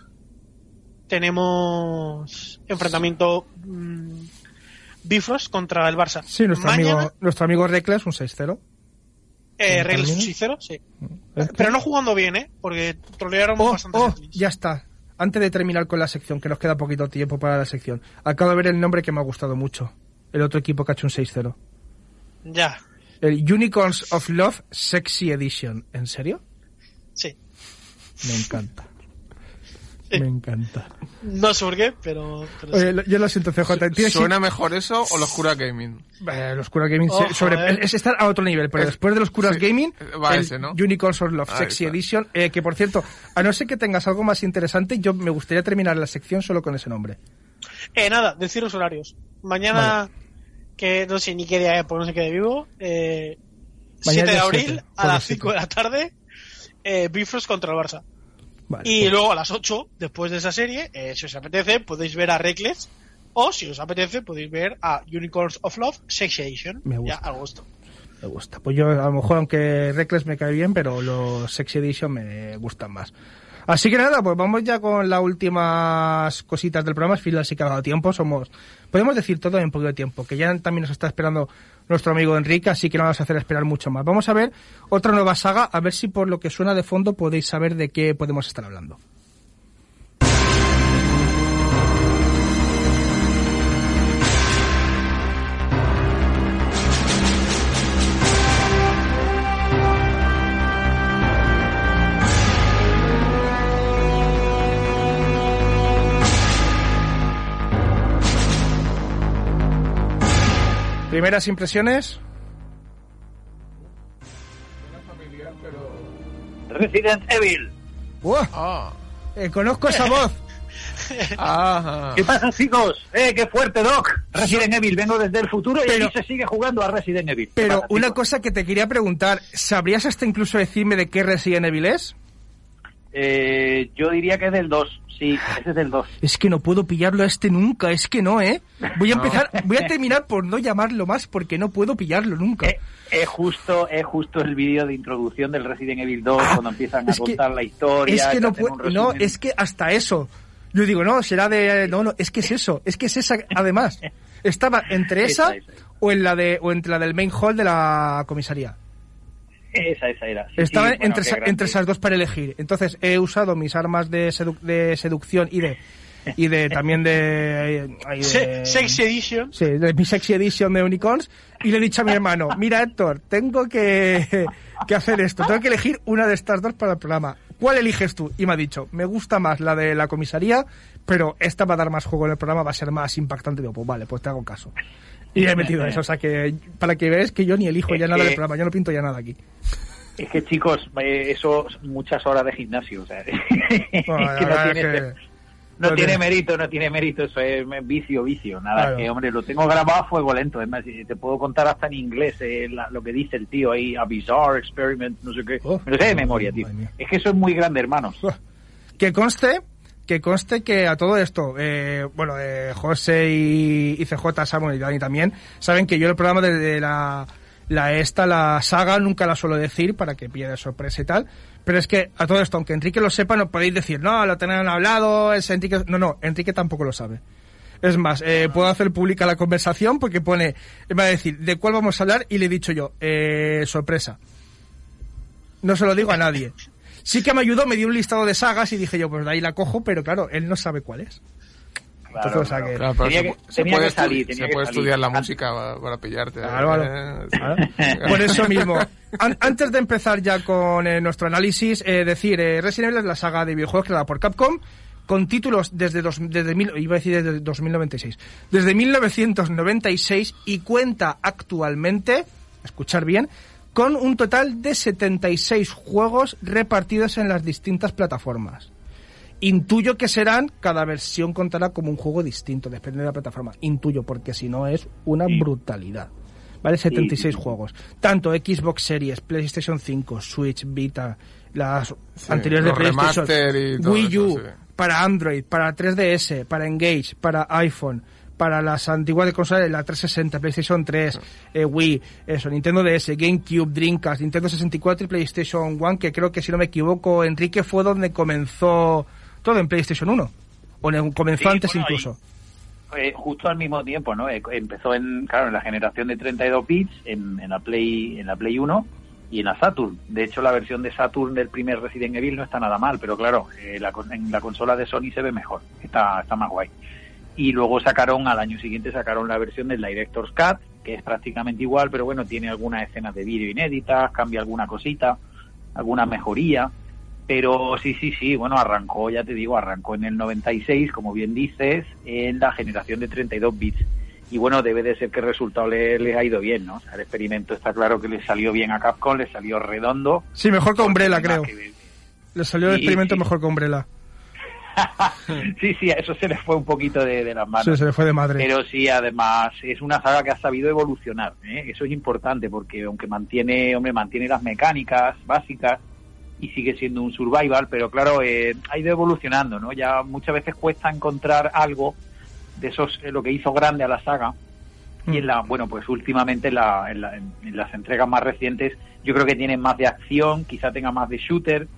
tenemos enfrentamiento mm, Bifrost contra el Barça. Sí, nuestro Mañana, amigo, nuestro amigo Reckless, un 6-0. eh, ¿en reglas términos? sincero, sí. Es que- Pero no jugando bien, ¿eh? Porque trolearon Oh, bastante. oh, ya está. Antes de terminar con la sección, que nos queda poquito tiempo para la sección, acabo de ver el nombre que me ha gustado mucho. El otro equipo que ha hecho un 6-0. Ya, El Unicorns of Love Sexy Edition. ¿En serio? sí. Me encanta. Sí. Me encanta. No sé por qué, pero... pero. Oye, yo lo siento, CJ. Tienes ¿Suena mejor eso o los Cura Gaming? Eh, los Curas Gaming se- sobre- joder. es estar a otro nivel, pero Es- después de los Curas sí, Gaming, va el ese, ¿no? Unicorns of Love Ahí Sexy. Edition, eh, que por cierto, a no ser que tengas algo más interesante, yo me gustaría terminar la sección solo con ese nombre. Eh, nada, deciros horarios. Mañana que no sé ni qué día es, porque no sé qué de vivo. Eh, Mañana 7 de abril a las los 5 de la tarde, eh, Bifrost contra el Barça. Vale, Y pues- luego a las 8, después de esa serie, eh, si os apetece, podéis ver a Reckless. O si os apetece, podéis ver a Unicorns of Love Sex Edition. Me Ya, gusta. gusto. Me gusta. Pues yo, a lo mejor, aunque Reckless me cae bien, pero los Sexy Edition me gustan más. Así que nada, pues vamos ya con las últimas cositas del programa. Phil sí que ha dado tiempo. Somos, podemos decir todo en un poquito de tiempo, que ya también nos está esperando nuestro amigo Enrique, así que no vamos a hacer esperar mucho más. Vamos a ver otra nueva saga, a ver si por lo que suena de fondo podéis saber de qué podemos estar hablando. Primeras impresiones. Resident Evil. ¡Uah! Ah, Eh, conozco esa voz. ajá. ¿Qué pasa, chicos? ¡Eh, qué fuerte, Doc! Resident Evil, vengo desde el futuro y Pero- aquí se sigue jugando a Resident Evil. ¿Qué Pero pasa, una chicos? cosa que te quería preguntar, ¿sabrías hasta incluso decirme de qué Resident Evil es? Eh, yo diría que es del 2. Sí, ese es del 2. Es que no puedo pillarlo a este nunca, es que no, ¿eh? Voy a empezar, voy a terminar por no llamarlo más porque no puedo pillarlo nunca. Eh, es justo, es justo el vídeo de introducción del Resident Evil 2 cuando empiezan a Ah, que- contar la historia. es que no puedo, no, es que hasta eso. Yo digo, no, será de, no, no, es que es eso, es que es esa, además. Estaba entre esa, Esa, esa. o en la de, o entre la del main hall de la comisaría. Esa, esa era. Sí, Estaba sí, bueno, entre, esa- entre esas dos para elegir. Entonces he usado mis armas de, sedu- de seducción y de y de también de, ay, de- Se- Sex Edition. sí, de mi sexy edition de Unicorns y le he dicho a mi hermano, mira Héctor, tengo que, que hacer esto, tengo que elegir una de estas dos para el programa. ¿Cuál eliges tú? Y me ha dicho, me gusta más la de la comisaría, pero esta va a dar más juego en el programa, va a ser más impactante. Digo, pues vale, pues te hago caso. Y he metido eso, o sea que para que veas que yo ni elijo Es ya nada que- del programa, yo no pinto ya nada aquí. Es que chicos, eso muchas horas de gimnasio. O sea, es que no tiene, es que- no tiene mérito, no tiene mérito. Eso es vicio, vicio. Nada, Claro. que hombre, lo tengo grabado a fuego lento. Es más, si te puedo contar hasta en inglés eh, la- lo que dice el tío ahí, a bizarre experiment, no sé qué. Oh. Me lo sé de memoria, tío. Es que eso es muy grande, hermanos. Que conste, que conste que a todo esto, eh, bueno, eh, José y, CJ, Samuel y Dani también, saben que yo el programa de, de la, la esta, la saga, nunca la suelo decir para que pierda sorpresa y tal. Pero es que a todo esto, aunque Enrique lo sepa, no podéis decir, no, lo tenían hablado, es Enrique. No, no, Enrique tampoco lo sabe. Es más, eh, puedo hacer pública la conversación porque pone, va a decir, ¿de cuál vamos a hablar? Y le he dicho yo, eh, sorpresa. No se lo digo a nadie. Sí que me ayudó, me dio un listado de sagas y dije yo, pues de ahí la cojo, pero claro, él no sabe cuál es. Claro, Entonces, o sea claro. que- Claro, pero Tenía se, que- se tenía puede, que salir, tenía que estudiar la música para, para pillarte. Claro, Eh, claro. Claro. Por eso mismo. An- antes de empezar ya con eh, nuestro análisis, eh, decir, eh, Resident Evil es la saga de videojuegos creada por Capcom, con títulos desde, dos, desde mil, iba a decir desde 2096, desde 1996 y cuenta actualmente, escuchar bien, con un total de 76 juegos repartidos en las distintas plataformas. Intuyo que serán, cada versión contará como un juego distinto, depende de la plataforma. Intuyo, porque si no es una brutalidad. ¿Vale? 76 sí. juegos. Tanto Xbox Series, PlayStation 5, Switch, Vita, las Sí, anteriores de PlayStation, Wii U, eso, sí. para Android, para 3DS, para Engage, para iPhone, para las antiguas de consolas, la 360, PlayStation 3, eh, Wii, eso, Nintendo DS, GameCube, Dreamcast, Nintendo 64 y PlayStation 1, que creo que si no me equivoco, Enrique fue donde comenzó todo en PlayStation 1. O ne- comenzó Sí, antes bueno, incluso. Eh, justo al mismo tiempo, ¿no? Eh, empezó en, claro, en la generación de 32 bits, en, en la Play, en la Play 1 y en la Saturn. De hecho, la versión de Saturn del primer Resident Evil no está nada mal, pero claro, eh, la en la consola de Sony se ve mejor, está, está más guay. Y luego sacaron, al año siguiente sacaron la versión del Director's Cut, que es prácticamente igual, pero bueno, tiene algunas escenas de vídeo inéditas, cambia alguna cosita, alguna mejoría. Pero sí, sí, sí, bueno, arrancó, ya te digo, arrancó en el 96, como bien dices, en la generación de 32 bits. Y bueno, debe de ser que el resultado le- les ha ido bien, ¿no? O sea, el experimento está claro que le salió bien a Capcom, le salió redondo. Sí, mejor que Umbrella, creo. Le salió el Sí, experimento sí. mejor que Umbrella. sí, sí, a eso se les fue un poquito de, de las manos. Sí, se le fue de madre. Pero sí, además, es una saga que ha sabido evolucionar. ¿eh? Eso es importante porque aunque mantiene, hombre, mantiene las mecánicas básicas y sigue siendo un survival, pero claro, eh, ha ido evolucionando, ¿no? Ya muchas veces cuesta encontrar algo de esos, eh, lo que hizo grande a la saga. Y en la, bueno, pues últimamente en, la- en la- en- en las entregas más recientes, yo creo que tienen más de acción, quizá tenga más de shooter,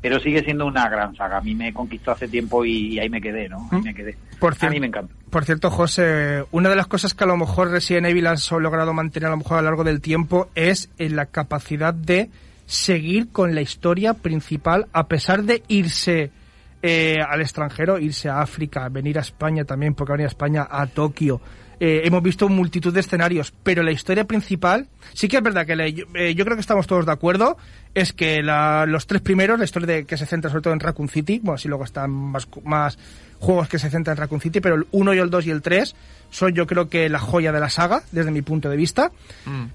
pero sigue siendo una gran saga. A mí me conquistó hace tiempo y, y ahí me quedé, ¿no? Ahí me quedé. Por a mí me encanta. Por cierto, José, una de las cosas que a lo mejor Resident Evil ha logrado mantener a lo mejor a lo largo del tiempo es en la capacidad de seguir con la historia principal a pesar de irse eh, al extranjero, irse a África, venir a España también, porque venir a España, a Tokio. Eh, hemos visto multitud de escenarios, pero la historia principal, sí que es verdad que la- eh, yo creo que estamos todos de acuerdo, es que la- los tres primeros, la historia de, que se centra sobre todo en Raccoon City, bueno, así luego están más, juegos que se centran en Raccoon City, pero el 1 y el 2 y el 3 son yo creo que la joya de la saga, desde mi punto de vista.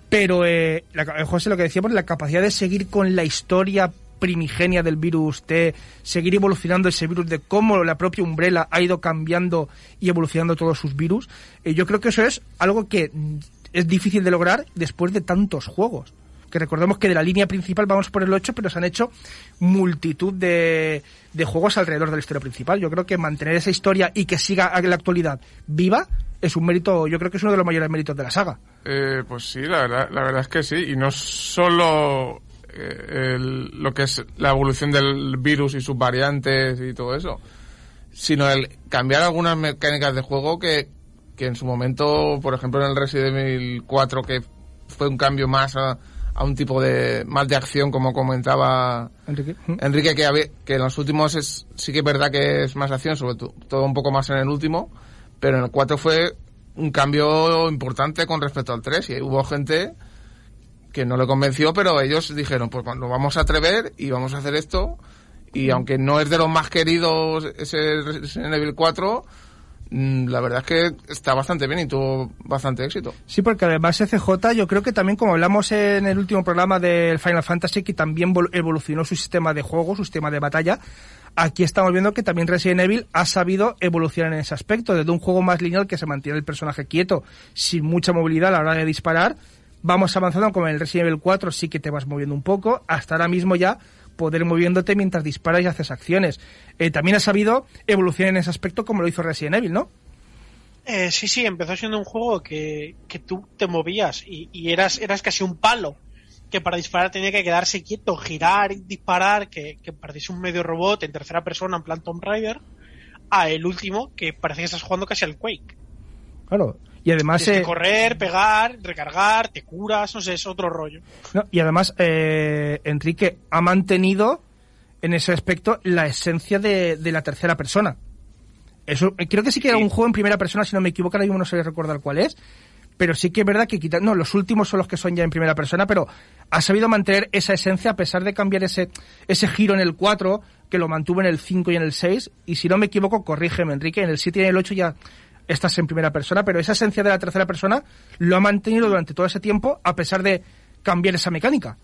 Pero eh, la, José, lo que decíamos, la capacidad de seguir con la historia primigenia del virus, de seguir evolucionando ese virus, de cómo la propia Umbrella ha ido cambiando y evolucionando todos sus virus, eh, yo creo que eso es algo que mm, es difícil de lograr después de tantos juegos. Que recordemos que de la línea principal vamos por el 8, pero se han hecho multitud de, de juegos alrededor de la historia principal. Yo creo que mantener esa historia y que siga en la actualidad viva es un mérito, yo creo que es uno de los mayores méritos de la saga. Eh, pues sí, la verdad, la verdad es que sí. Y no solo el- lo que es la evolución del virus y sus variantes y todo eso, sino el cambiar algunas mecánicas de juego que, que en su momento, por ejemplo en el Resident Evil 4, que fue un cambio más a, a un tipo de más de acción, como comentaba Enrique. Enrique, que, que en los últimos es, sí que es verdad que es más acción, sobre to- todo un poco más en el último, pero en el 4 fue un cambio importante con respecto al 3 y hubo gente que no le convenció, pero ellos dijeron, pues nos vamos a atrever y vamos a hacer esto y aunque no es de los más queridos ese Resident Evil 4, mm, la verdad es que está bastante bien y tuvo bastante éxito. Sí, porque además CJ, yo creo que también, como hablamos en el último programa del Final Fantasy, que también vol- evolucionó su sistema de juego, su sistema de batalla, aquí estamos viendo que también Resident Evil ha sabido evolucionar en ese aspecto, desde un juego más lineal que se mantiene el personaje quieto, sin mucha movilidad a la hora de disparar, vamos avanzando, como en el Resident Evil 4 sí que te vas moviendo un poco, hasta ahora mismo ya poder moviéndote mientras disparas y haces acciones. Eh, también ha sabido evolucionar en ese aspecto como lo hizo Resident Evil, ¿no? Eh, sí, sí, empezó siendo un juego que, que tú te movías y, y eras, eras casi un palo. Que para disparar tenía que quedarse quieto, girar y disparar, que, que parecía un medio robot en tercera persona en plan Tomb Raider. A el último, que parece que estás jugando casi al Quake. Claro. Y además... Tienes eh, que correr, pegar, recargar, te curas, no sé, es otro rollo. No, y además, eh, Enrique ha mantenido en ese aspecto la esencia de, de la tercera persona. Eso, eh, creo que sí que era un juego en primera persona, si no me equivoco, ahora mismo no sé recordar cuál es. Pero sí que es verdad que quita, no, los últimos son los que son ya en primera persona, pero ha sabido mantener esa esencia a pesar de cambiar ese, ese giro en el 4, que lo mantuvo en el 5 y en el 6. Y si no me equivoco, corrígeme, Enrique, en el 7 y en el 8 ya estás en primera persona, pero esa esencia de la tercera persona lo ha mantenido durante todo ese tiempo a pesar de cambiar esa mecánica.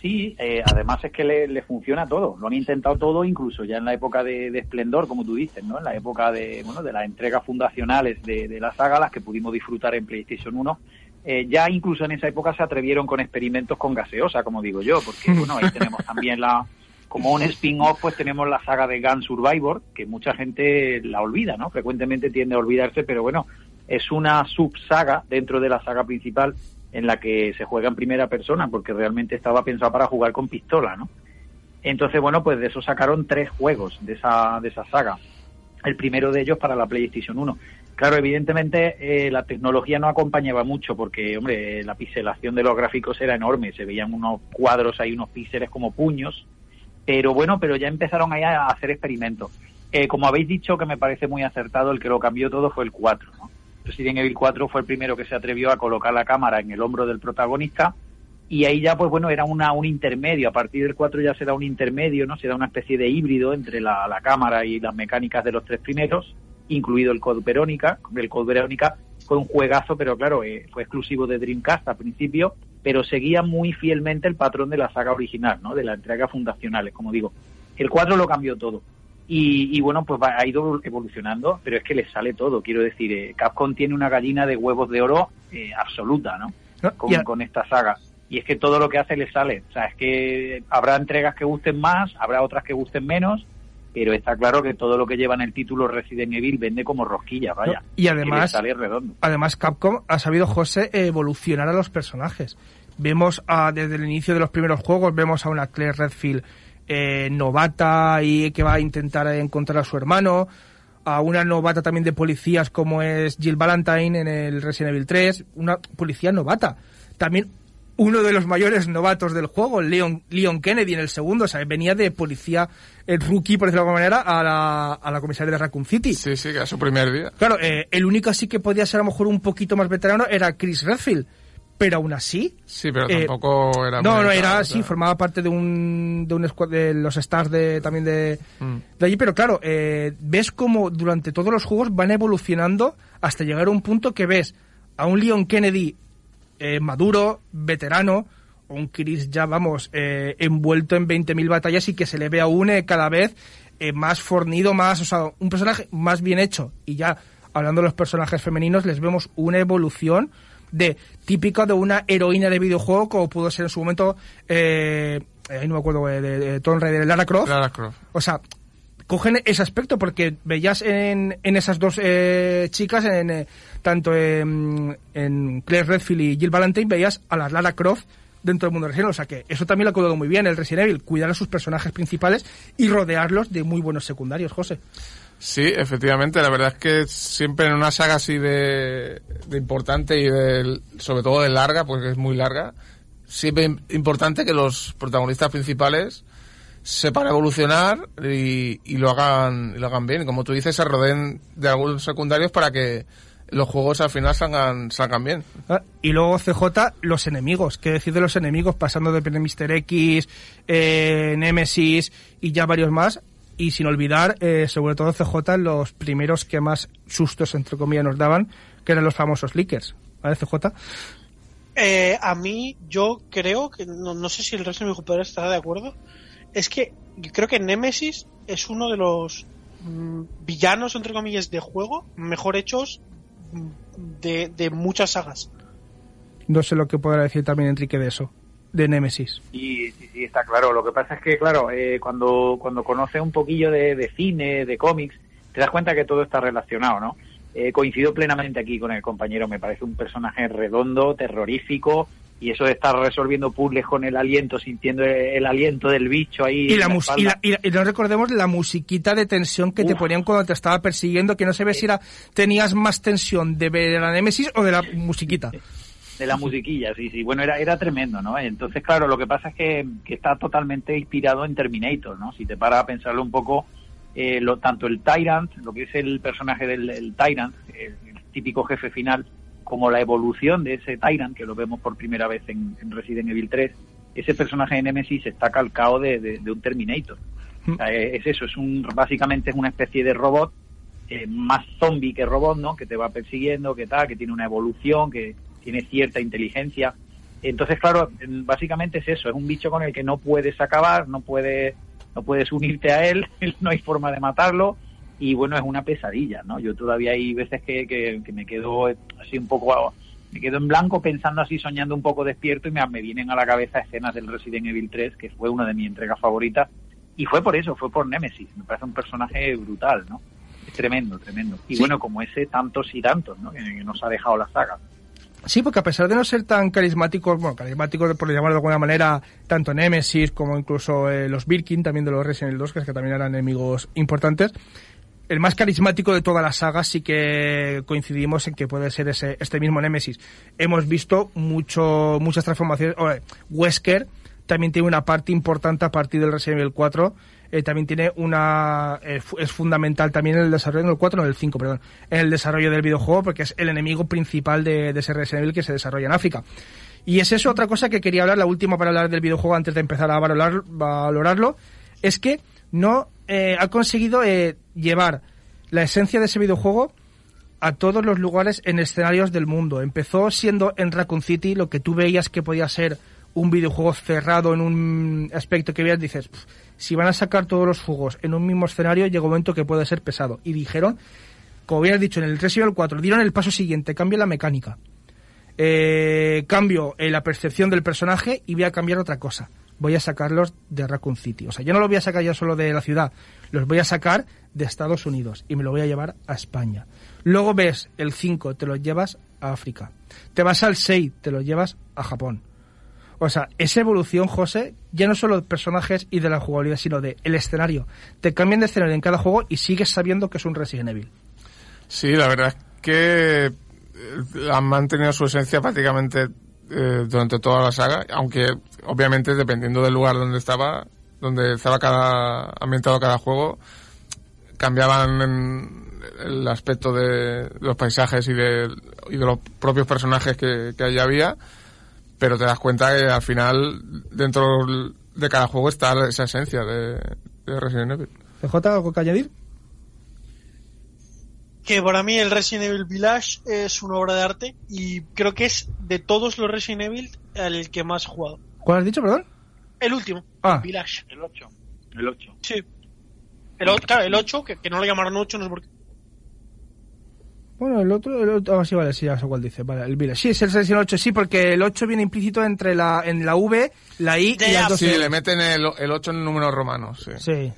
Sí, eh, además es que le, le funciona todo. Lo han intentado todo, incluso ya en la época de, de esplendor, como tú dices, ¿no? En la época de, bueno, de las entregas fundacionales de, de la saga, las que pudimos disfrutar en PlayStation 1. Eh, ya incluso en esa época se atrevieron con experimentos con gaseosa, como digo yo, porque bueno, ahí tenemos también la, como un spin-off, pues tenemos la saga de Gun Survivor, que mucha gente la olvida, ¿no? Frecuentemente tiende a olvidarse, pero bueno, es una subsaga dentro de la saga principal en la que se juega en primera persona, porque realmente estaba pensado para jugar con pistola, ¿no? Entonces, bueno, pues de eso sacaron tres juegos de esa, de esa saga. El primero de ellos para la PlayStation 1. Claro, evidentemente eh, la tecnología no acompañaba mucho porque, hombre, la pixelación de los gráficos era enorme. Se veían unos cuadros ahí, unos píxeles como puños. Pero bueno, pero ya empezaron ahí a hacer experimentos. Eh, como habéis dicho, que me parece muy acertado, el que lo cambió todo fue el 4, ¿no? Resident Evil 4 fue el primero que se atrevió a colocar la cámara en el hombro del protagonista y ahí ya pues bueno era una, un intermedio a partir del 4 ya se da un intermedio no se da una especie de híbrido entre la, cámara y las mecánicas de los tres primeros incluido el Code Verónica el Code Verónica fue un juegazo pero claro eh, fue exclusivo de Dreamcast al principio pero seguía muy fielmente el patrón de la saga original no de la entrega fundacionales como digo el 4 lo cambió todo Y, y bueno, pues va- ha ido evolucionando, pero es que le sale todo. Quiero decir, eh, Capcom tiene una gallina de huevos de oro eh, absoluta, ¿no? No, Con, con esta saga. Y es que todo lo que hace le sale. O sea, es que habrá entregas que gusten más, habrá otras que gusten menos, pero está claro que todo lo que lleva en el título Resident Evil vende como rosquilla, vaya. No, y además- sale redondo. Además, Capcom ha sabido, José, evolucionar a los personajes. Vemos a, desde el inicio de los primeros juegos, vemos a una Claire Redfield eh, novata y que va a intentar encontrar a su hermano, a una novata también de policías como es Jill Valentine en el Resident Evil 3, una policía novata. También uno de los mayores novatos del juego, Leon, Leon Kennedy en el segundo, o sea, venía de policía el rookie, por decirlo de alguna manera, a la, a la comisaría de Raccoon City. Sí, sí, que era su primer día. Claro, eh, el único así que podía ser a lo mejor un poquito más veterano era Chris Redfield. Pero aún así. Sí, pero eh, tampoco era No, no, era o así, sea. formaba parte de un, de un squad de los stars de, también de, Mm. de allí. Pero claro, eh, ves como durante todos los juegos van evolucionando hasta llegar a un punto que ves a un Leon Kennedy eh, maduro, veterano, un Chris ya, vamos, eh, envuelto en 20.000 batallas y que se le ve aún eh, cada vez eh, más fornido, más, o sea, un personaje más bien hecho. Y ya, hablando de los personajes femeninos, les vemos una evolución de típica de una heroína de videojuego, como pudo ser en su momento, eh, eh, no me acuerdo, de, de Tomb Raider, Lara Croft. Lara Croft. O sea, cogen ese aspecto porque veías en, en esas dos eh, chicas, en, eh, tanto en, en Claire Redfield y Jill Valentine, veías a la Lara Croft dentro del mundo de Resident Evil. O sea que eso también lo ha cuidado muy bien el Resident Evil, cuidar a sus personajes principales y rodearlos de muy buenos secundarios, José. Sí, efectivamente, la verdad es que siempre en una saga así de, importante y de, sobre todo de larga, porque es muy larga, siempre im- importante que los protagonistas principales sepan evolucionar y, y lo hagan y lo hagan bien. Como tú dices, se rodeen de algunos secundarios para que los juegos al final salgan, salgan bien. Ah, Y luego CJ, los enemigos. ¿Qué decir de los enemigos? Pasando de Mr. X, eh, Nemesis y ya varios más. Y sin olvidar, eh, sobre todo CJ, los primeros que más sustos, entre comillas, nos daban, que eran los famosos leakers. ¿Vale, CJ? Eh, a mí, yo creo que, no, no sé si el resto de mi compañero estará de acuerdo, es que yo creo que Nemesis es uno de los mm, villanos, entre comillas, de juego mejor hechos mm, de, de muchas sagas. No sé lo que podrá decir también Enrique de eso, de Nemesis. Sí, sí, sí, está claro. Lo que pasa es que, claro, eh, cuando, cuando conoces un poquillo de, de cine, de cómics, te das cuenta que todo está relacionado, ¿no? Eh, coincido plenamente aquí con el compañero. Me parece un personaje redondo, terrorífico, y eso de estar resolviendo puzzles con el aliento, sintiendo el, aliento del bicho ahí. Y, la la y, espalda. la- y la- y no recordemos la musiquita de tensión que te ponían cuando te estaba persiguiendo, que no se ve si era, tenías más tensión de ver la Nemesis o de la musiquita. de la musiquilla, sí, sí. Bueno, era, era tremendo, ¿no? Entonces, claro, lo que pasa es que, que está totalmente inspirado en Terminator, ¿no? Si te paras a pensarlo un poco, eh, lo, tanto el Tyrant, lo que es el personaje del el Tyrant, el, el típico jefe final, como la evolución de ese Tyrant, que lo vemos por primera vez en, en Resident Evil 3, ese personaje de Nemesis está calcado de, un Terminator. Es eso, es un básicamente es una especie de robot eh, más zombie que robot, ¿no? Que te va persiguiendo, que tal, que tiene una evolución, que tiene cierta inteligencia. Entonces, claro, básicamente es eso, es un bicho con el que no puedes acabar, no puedes, no puedes unirte a él, no hay forma de matarlo y bueno, es una pesadilla, ¿no? Yo todavía hay veces que, que, que me quedo así un poco, me quedo en blanco pensando así, soñando un poco despierto y me, me vienen a la cabeza escenas del Resident Evil 3, que fue una de mis entregas favoritas y fue por eso, fue por Nemesis, me parece un personaje brutal, ¿no? Es tremendo, tremendo. Y Sí. bueno, como ese, tantos y tantos, ¿no? Que, que nos ha dejado la saga. Sí, porque a pesar de no ser tan carismáticos, bueno, carismáticos por llamarlo de alguna manera, tanto Nemesis como incluso eh, los Birkin, también de los Resident Evil 2, que, es que también eran enemigos importantes, el más carismático de toda la saga sí que coincidimos en que puede ser ese, este mismo Nemesis. Hemos visto mucho, muchas transformaciones. Wesker también tiene una parte importante a partir del Resident Evil 4. eh, también tiene una. eh, es fundamental también en el desarrollo, no el 4, no el 5, perdón. En el desarrollo del videojuego, porque es el enemigo principal de, de ese Resident Evil que se desarrolla en África. Y es eso otra cosa que quería hablar, la última para hablar del videojuego antes de empezar a valorar, valorarlo, es que no eh, ha conseguido eh, llevar la esencia de ese videojuego a todos los lugares en escenarios del mundo. Empezó siendo en Raccoon City lo que tú veías que podía ser un videojuego cerrado en un aspecto que veas, dices, "Pf, si van a sacar todos los juegos en un mismo escenario, llega un momento que puede ser pesado. Y dijeron, como habías dicho, en el Resident Evil 4, dieron el paso siguiente, cambia la mecánica. Eh, cambio en la percepción del personaje y voy a cambiar otra cosa. Voy a sacarlos de Raccoon City. O sea, yo no lo voy a sacar ya solo de la ciudad, los voy a sacar de Estados Unidos y me lo voy a llevar a España. Luego ves el 5, te lo llevas a África. Te vas al 6, te lo llevas a Japón. O sea, esa evolución, José, ya no solo de personajes y de la jugabilidad, sino de el escenario. Te cambian de escenario en cada juego y sigues sabiendo que es un Resident Evil. Sí, la verdad es que eh, han mantenido su esencia prácticamente eh, durante toda la saga, aunque obviamente dependiendo del lugar donde estaba, donde estaba cada ambientado cada juego, cambiaban en el aspecto de los paisajes y de, los propios personajes que, que allí había, pero te das cuenta que al final dentro de cada juego está esa esencia de, de Resident Evil. ¿PJ, algo que añadir? Que para mí el Resident Evil Village es una obra de arte y creo que es de todos los Resident Evil el que más he jugado. ¿Cuál has dicho, perdón? El último, Ah. el Village. El 8. El 8. Sí. El, claro, el 8, que, que no lo llamaron 8, no sé por qué. Bueno, el otro, el otro, ah, sí, vale, sí, ya sé cuál dice, vale, el Village. Sí, es el Resident 8, sí, porque el 8 viene implícito entre la, en la V, la I Ya, y las dos Sí, Ls. le meten el, el 8 en números romanos, sí. Sí.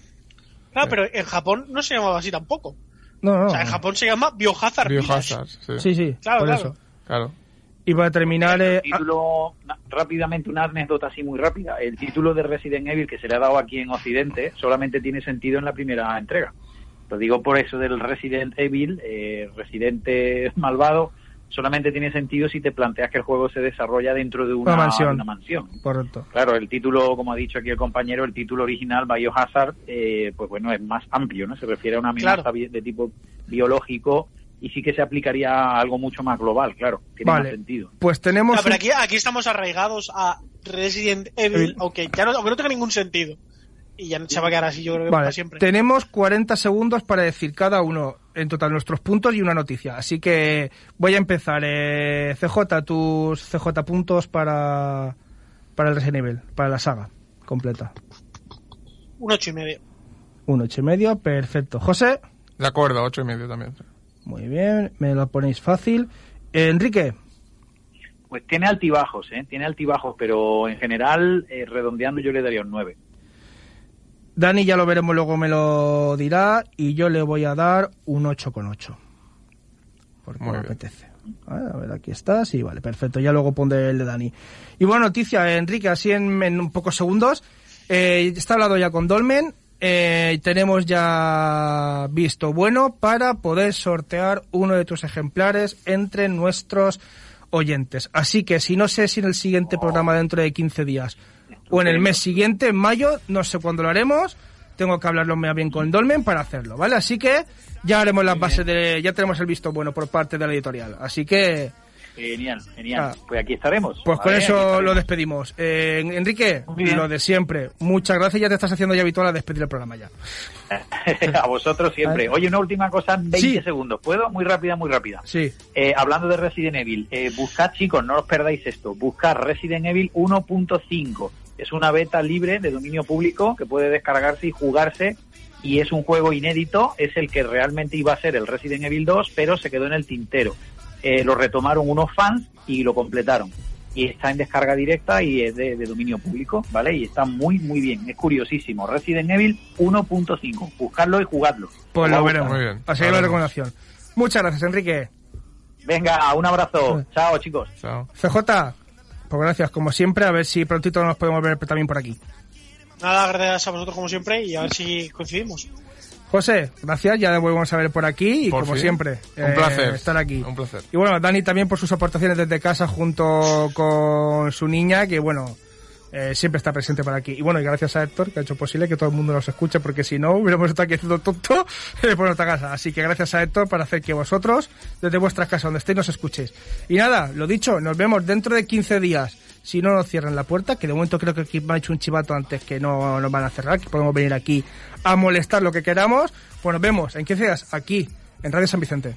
Claro, pero en Japón no se llamaba así tampoco. No, no. O sea, en Japón se llama Biohazard Village. Biohazard, sí. Sí, sí, Claro, por claro. eso. Claro. Y para terminar, eh, El título, na- rápidamente, una anécdota así muy rápida. El título de Resident Evil que se le ha dado aquí en Occidente solamente tiene sentido en la primera entrega. Lo digo por eso del Resident Evil, eh, Residente malvado, solamente tiene sentido si te planteas que el juego se desarrolla dentro de una, Una mansión. una mansión. correcto. Claro, el título, como ha dicho aquí el compañero, el título original, Biohazard, eh, pues bueno, es más amplio, ¿no? Se refiere a una amenaza Claro. de tipo biológico y sí que se aplicaría a algo mucho más global, claro. Tiene Vale. más sentido. Pues tenemos... Claro, pero aquí, aquí estamos arraigados a Resident Evil, Evil. aunque ya no, aunque no tenga ningún sentido. Y ya se va a quedar así, yo creo que Vale, para siempre. tenemos 40 segundos para decir cada uno en total nuestros puntos y una noticia. Así que voy a empezar. Eh, CJ, tus CJ puntos para, para el Resident Evil, para la saga completa. Un ocho y medio. Un ocho y medio, perfecto. José, De acuerdo, 8 y medio también. muy bien, me lo ponéis fácil. Enrique, Pues tiene altibajos, ¿eh? Tiene altibajos, pero en general, eh, redondeando, yo le daría un 9. Dani ya lo veremos, luego me lo dirá. Y yo le voy a dar un 8,8. Porque Muy me bien. apetece. A ver, aquí está. Sí, vale, perfecto. Ya luego pondré el de Dani. Y bueno, noticia, eh, Enrique, así en, en un pocos segundos. Eh, está hablado ya con Dolmen. Eh, tenemos ya visto bueno para poder sortear uno de tus ejemplares entre nuestros oyentes. Así que si no sé si en el siguiente programa dentro de 15 días o en el mes siguiente, en mayo, no sé cuándo lo haremos. Tengo que hablarlo más bien con Dolmen para hacerlo, ¿vale? Así que ya haremos las bases de, ya tenemos el visto bueno por parte de la editorial. Así que, Genial, genial. Ah. Pues aquí estaremos. pues con eso lo despedimos. Eh, Enrique, lo de siempre. Muchas gracias, ya te estás haciendo ya habitual a despedir el programa ya. a vosotros siempre. Oye, una última cosa, 20 Sí. segundos. ¿Puedo? Muy rápida, muy rápida. Sí. Eh, hablando de Resident Evil, eh, buscad, chicos, no os perdáis esto. Buscad Resident Evil 1.5. Es una beta libre de dominio público que puede descargarse y jugarse. Y es un juego inédito. Es el que realmente iba a ser el Resident Evil 2, pero se quedó en el tintero. Eh, lo retomaron unos fans y lo completaron. Y está en descarga directa y es de, de dominio público, ¿vale? Y está muy, muy bien. Es curiosísimo. Resident Evil 1.5. Buscadlo y jugadlo. Pues lo veremos. Muy bien. Así que la recomendación. Muchas gracias, Enrique. Venga, un abrazo. Chao, chicos. Chao. CJ, pues gracias, como siempre. A ver si prontito nos podemos ver también por aquí. Nada, gracias a vosotros como siempre y a ver si coincidimos. José, gracias, ya volvemos a ver por aquí y Por como fin. siempre, Un eh, placer. estar aquí. Un placer. Y bueno, Dani también por sus aportaciones desde casa junto con su niña, que bueno, eh, siempre está presente por aquí. Y bueno, y gracias a Héctor, que ha hecho posible que todo el mundo nos escuche, porque si no, hubiéramos estado aquí haciendo tonto por nuestra casa. Así que gracias a Héctor para hacer que vosotros, desde vuestras casas donde estéis, nos escuchéis. Y nada, lo dicho, nos vemos dentro de 15 días. Si no nos cierran la puerta, que de momento creo que aquí me ha hecho un chivato antes que no nos van a cerrar, que podemos venir aquí a molestar lo que queramos, pues nos vemos en 15 días aquí, en Radio San Vicente.